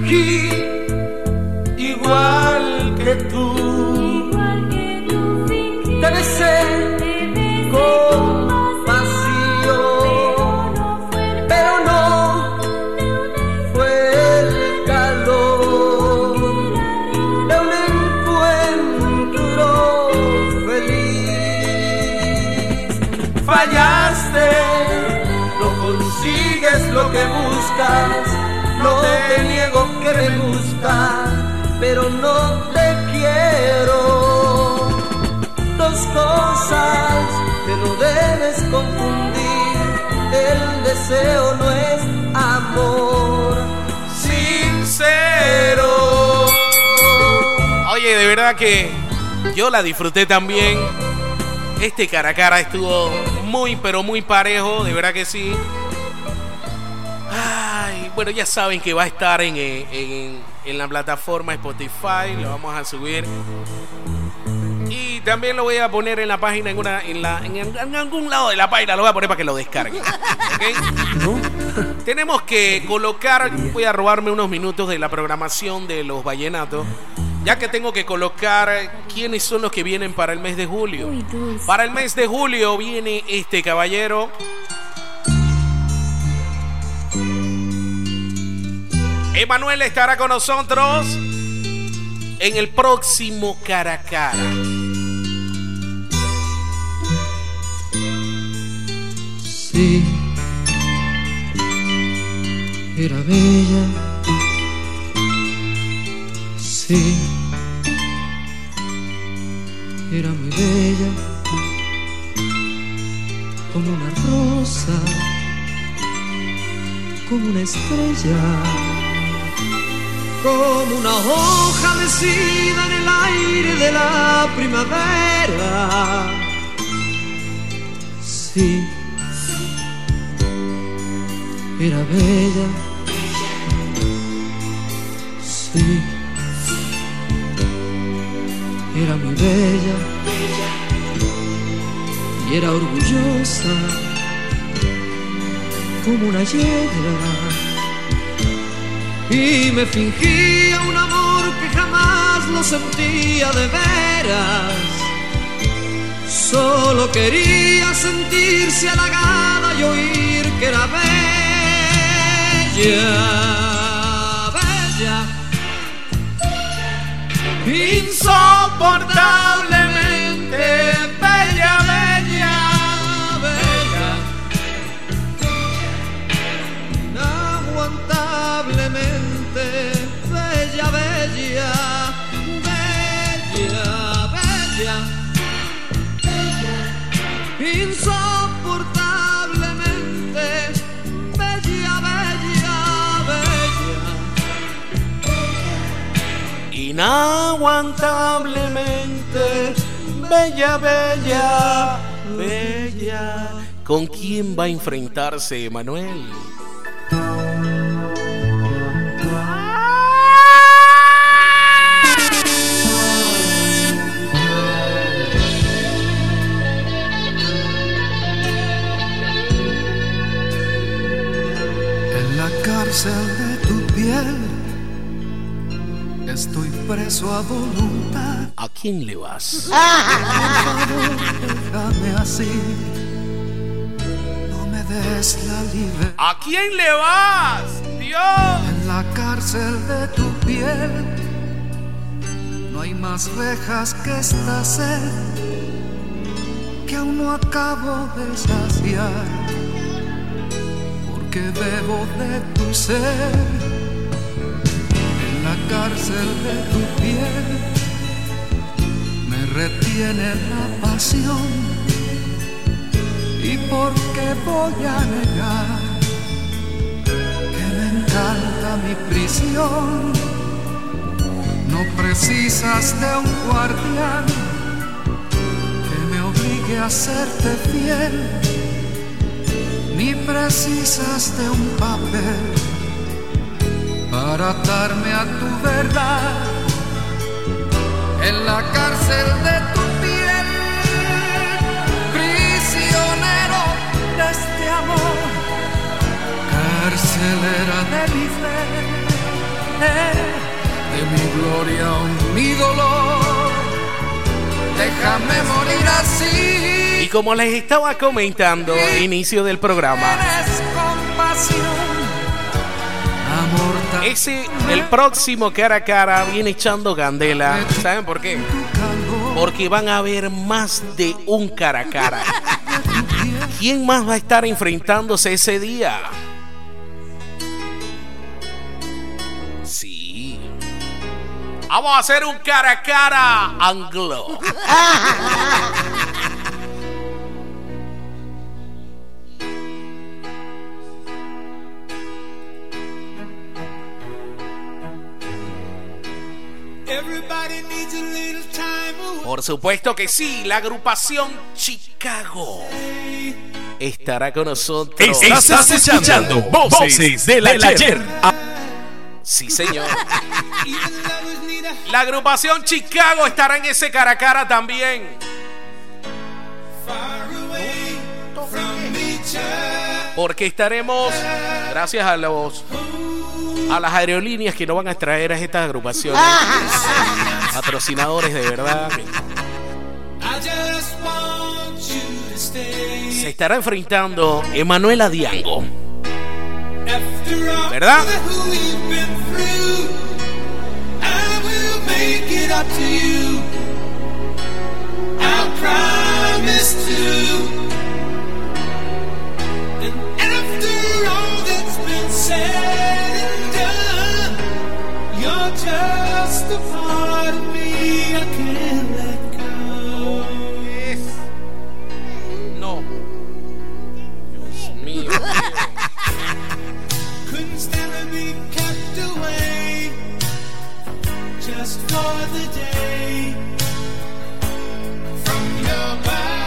Fingí igual que tú. Te besé con pasión, pero no fue el calor de un encuentro feliz. Fallaste, no consigues lo que buscas. No te niego que me gusta, pero no te quiero. Dos cosas que no debes confundir. El deseo no es amor sincero. Oye, de verdad que yo la disfruté también. Este cara a cara estuvo muy, pero muy parejo, de verdad que sí. Bueno, ya saben que va a estar en, eh, en- en la plataforma Spotify, lo vamos a subir. Y también lo voy a poner en la página, en, una, en, la, en, en algún lado de la página, lo voy a poner para que lo descarguen. Tenemos que colocar, voy a robarme unos minutos de la programación de los vallenatos, ya que tengo que colocar quiénes son los que vienen para el mes de julio. Para el mes de julio viene este caballero. Emanuel estará con nosotros en el próximo cara a cara. Sí, era bella. Sí, era muy bella, como una rosa, como una estrella como una hoja mecida en el aire de la primavera. Sí, era bella. Sí, era muy bella. Y era orgullosa como una yegua y me fingía un amor que jamás lo sentía de veras. Solo quería sentirse halagada y oír que era bella, bella, insoportablemente Inaguantablemente bella, bella, bella. ¿Con quién va a enfrentarse Emanuel? En la cárcel de tu piel estoy preso a voluntad. ¿A quién le vas? Déjame así, no me des la libertad. ¿A quién le vas? Dios. En la cárcel de tu piel no hay más rejas que esta sed que aún no acabo de saciar porque bebo de tu ser cárcel de tu piel. Me retiene la pasión. Y por qué voy a negar que me encanta mi prisión no precisas de un guardián que me obligue a serte fiel ni precisas de un papel para atarme a tu verdad. En la cárcel de tu piel, prisionero de este amor, carcelera de mi fe, de mi gloria o mi dolor, déjame morir así. Y como les estaba comentando al inicio del programa, Tienes compasión, ese, el próximo cara a cara viene echando candela. ¿Saben por qué? Porque van a haber más de un cara a cara. ¿Quién más va a estar enfrentándose ese día? Sí. Vamos a hacer un cara a cara anglo. Por supuesto que sí, la agrupación Chicago estará con nosotros. Estás escuchando Voces del Ayer. Sí, señor. La agrupación Chicago estará en ese cara a cara también. Porque estaremos, gracias a los a las aerolíneas que no van a extraer a estas agrupaciones. Patrocinadores de verdad. Se estará enfrentando Emanuela Diango. ¿Verdad? Just a part of me I just for the day. From your body.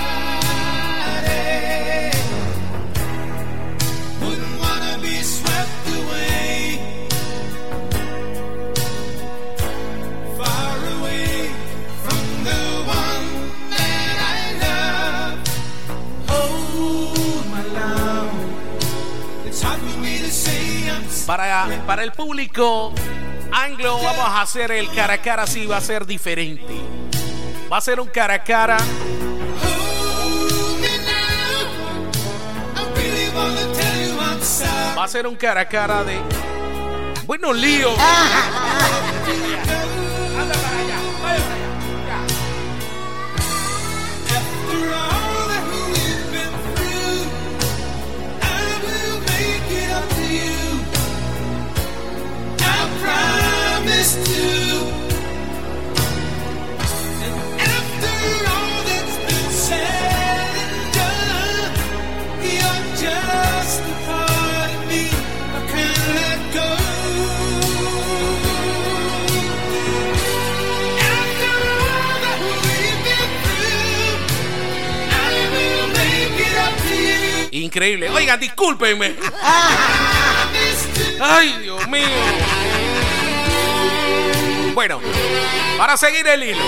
Para, para el público anglo vamos a hacer el cara a cara así, va a ser diferente. Va a ser un cara a cara. Va a ser un cara a cara de. Bueno, lío. Oigan, discúlpenme. Ay, Dios mío. Bueno, para seguir el hilo,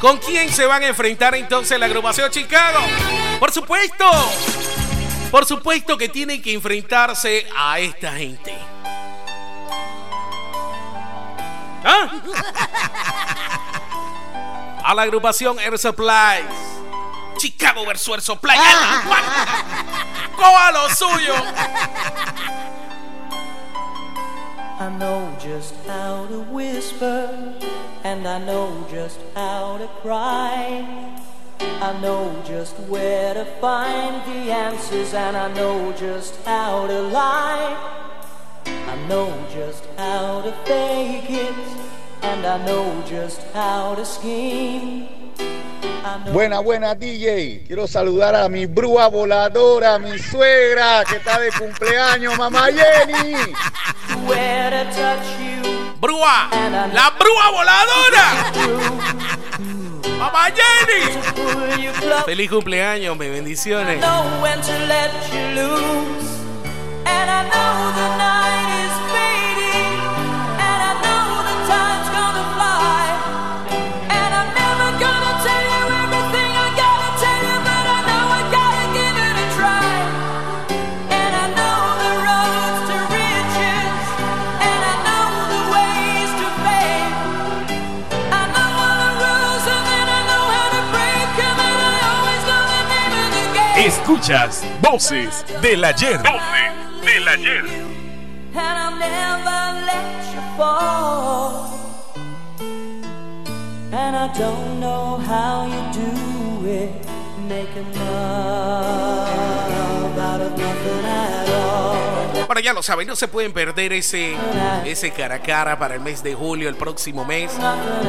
¿con quién se van a enfrentar entonces la agrupación Chicago? Por supuesto, por supuesto que tienen que enfrentarse a esta gente. ¿Ah? A la agrupación Air Supplies. Chicago versus Air Supply. ¡Coja lo suyo! I know just how to whisper, and I know just how to cry. I know just where to find the answers, and I know just how to lie. I know just how to fake it, and I know just how to scheme. I Buena, buena DJ. Quiero saludar a mi brúa voladora, mi suegra, que está de cumpleaños, mamá Jenny. ¡Brúa! ¡La brúa voladora! ¡Mamá Jenny! ¡Feliz cumpleaños! ¡Me bendiciones! know when to let you loose. And I know the night is Escuchas Voces del Ayer. del ayer. And I'll never let you fall. And I don't know how you do it, making love out of nothing at all. Bueno, ya lo saben, no se pueden perder ese, ese cara a cara para el mes de julio, el próximo mes.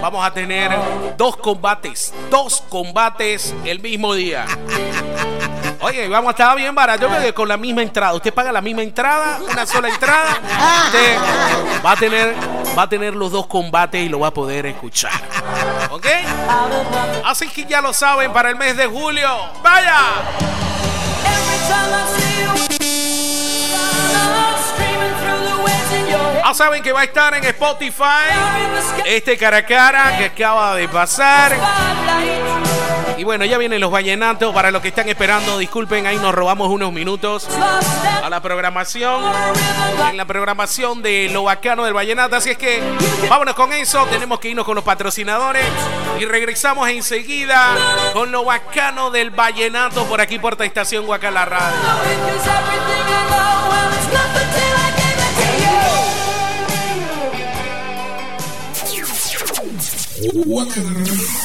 Vamos a tener dos combates, dos combates el mismo día. Oye, vamos a estar bien barato con la misma entrada. Usted paga la misma entrada, una sola entrada. Usted va a tener, va a tener los dos combates y lo va a poder escuchar. ¿Ok? Así que ya lo saben para el mes de julio. ¡Vaya! Ya saben que va a estar en Spotify este cara a cara que acaba de pasar. Y bueno, ya vienen los vallenatos. Para los que están esperando, disculpen, ahí nos robamos unos minutos a la programación. En la programación de lo bacano del vallenato. Así es que vámonos con eso. Tenemos que irnos con los patrocinadores. Y regresamos enseguida con lo bacano del vallenato por aquí por esta estación Guacala Radio. Guacala Radio.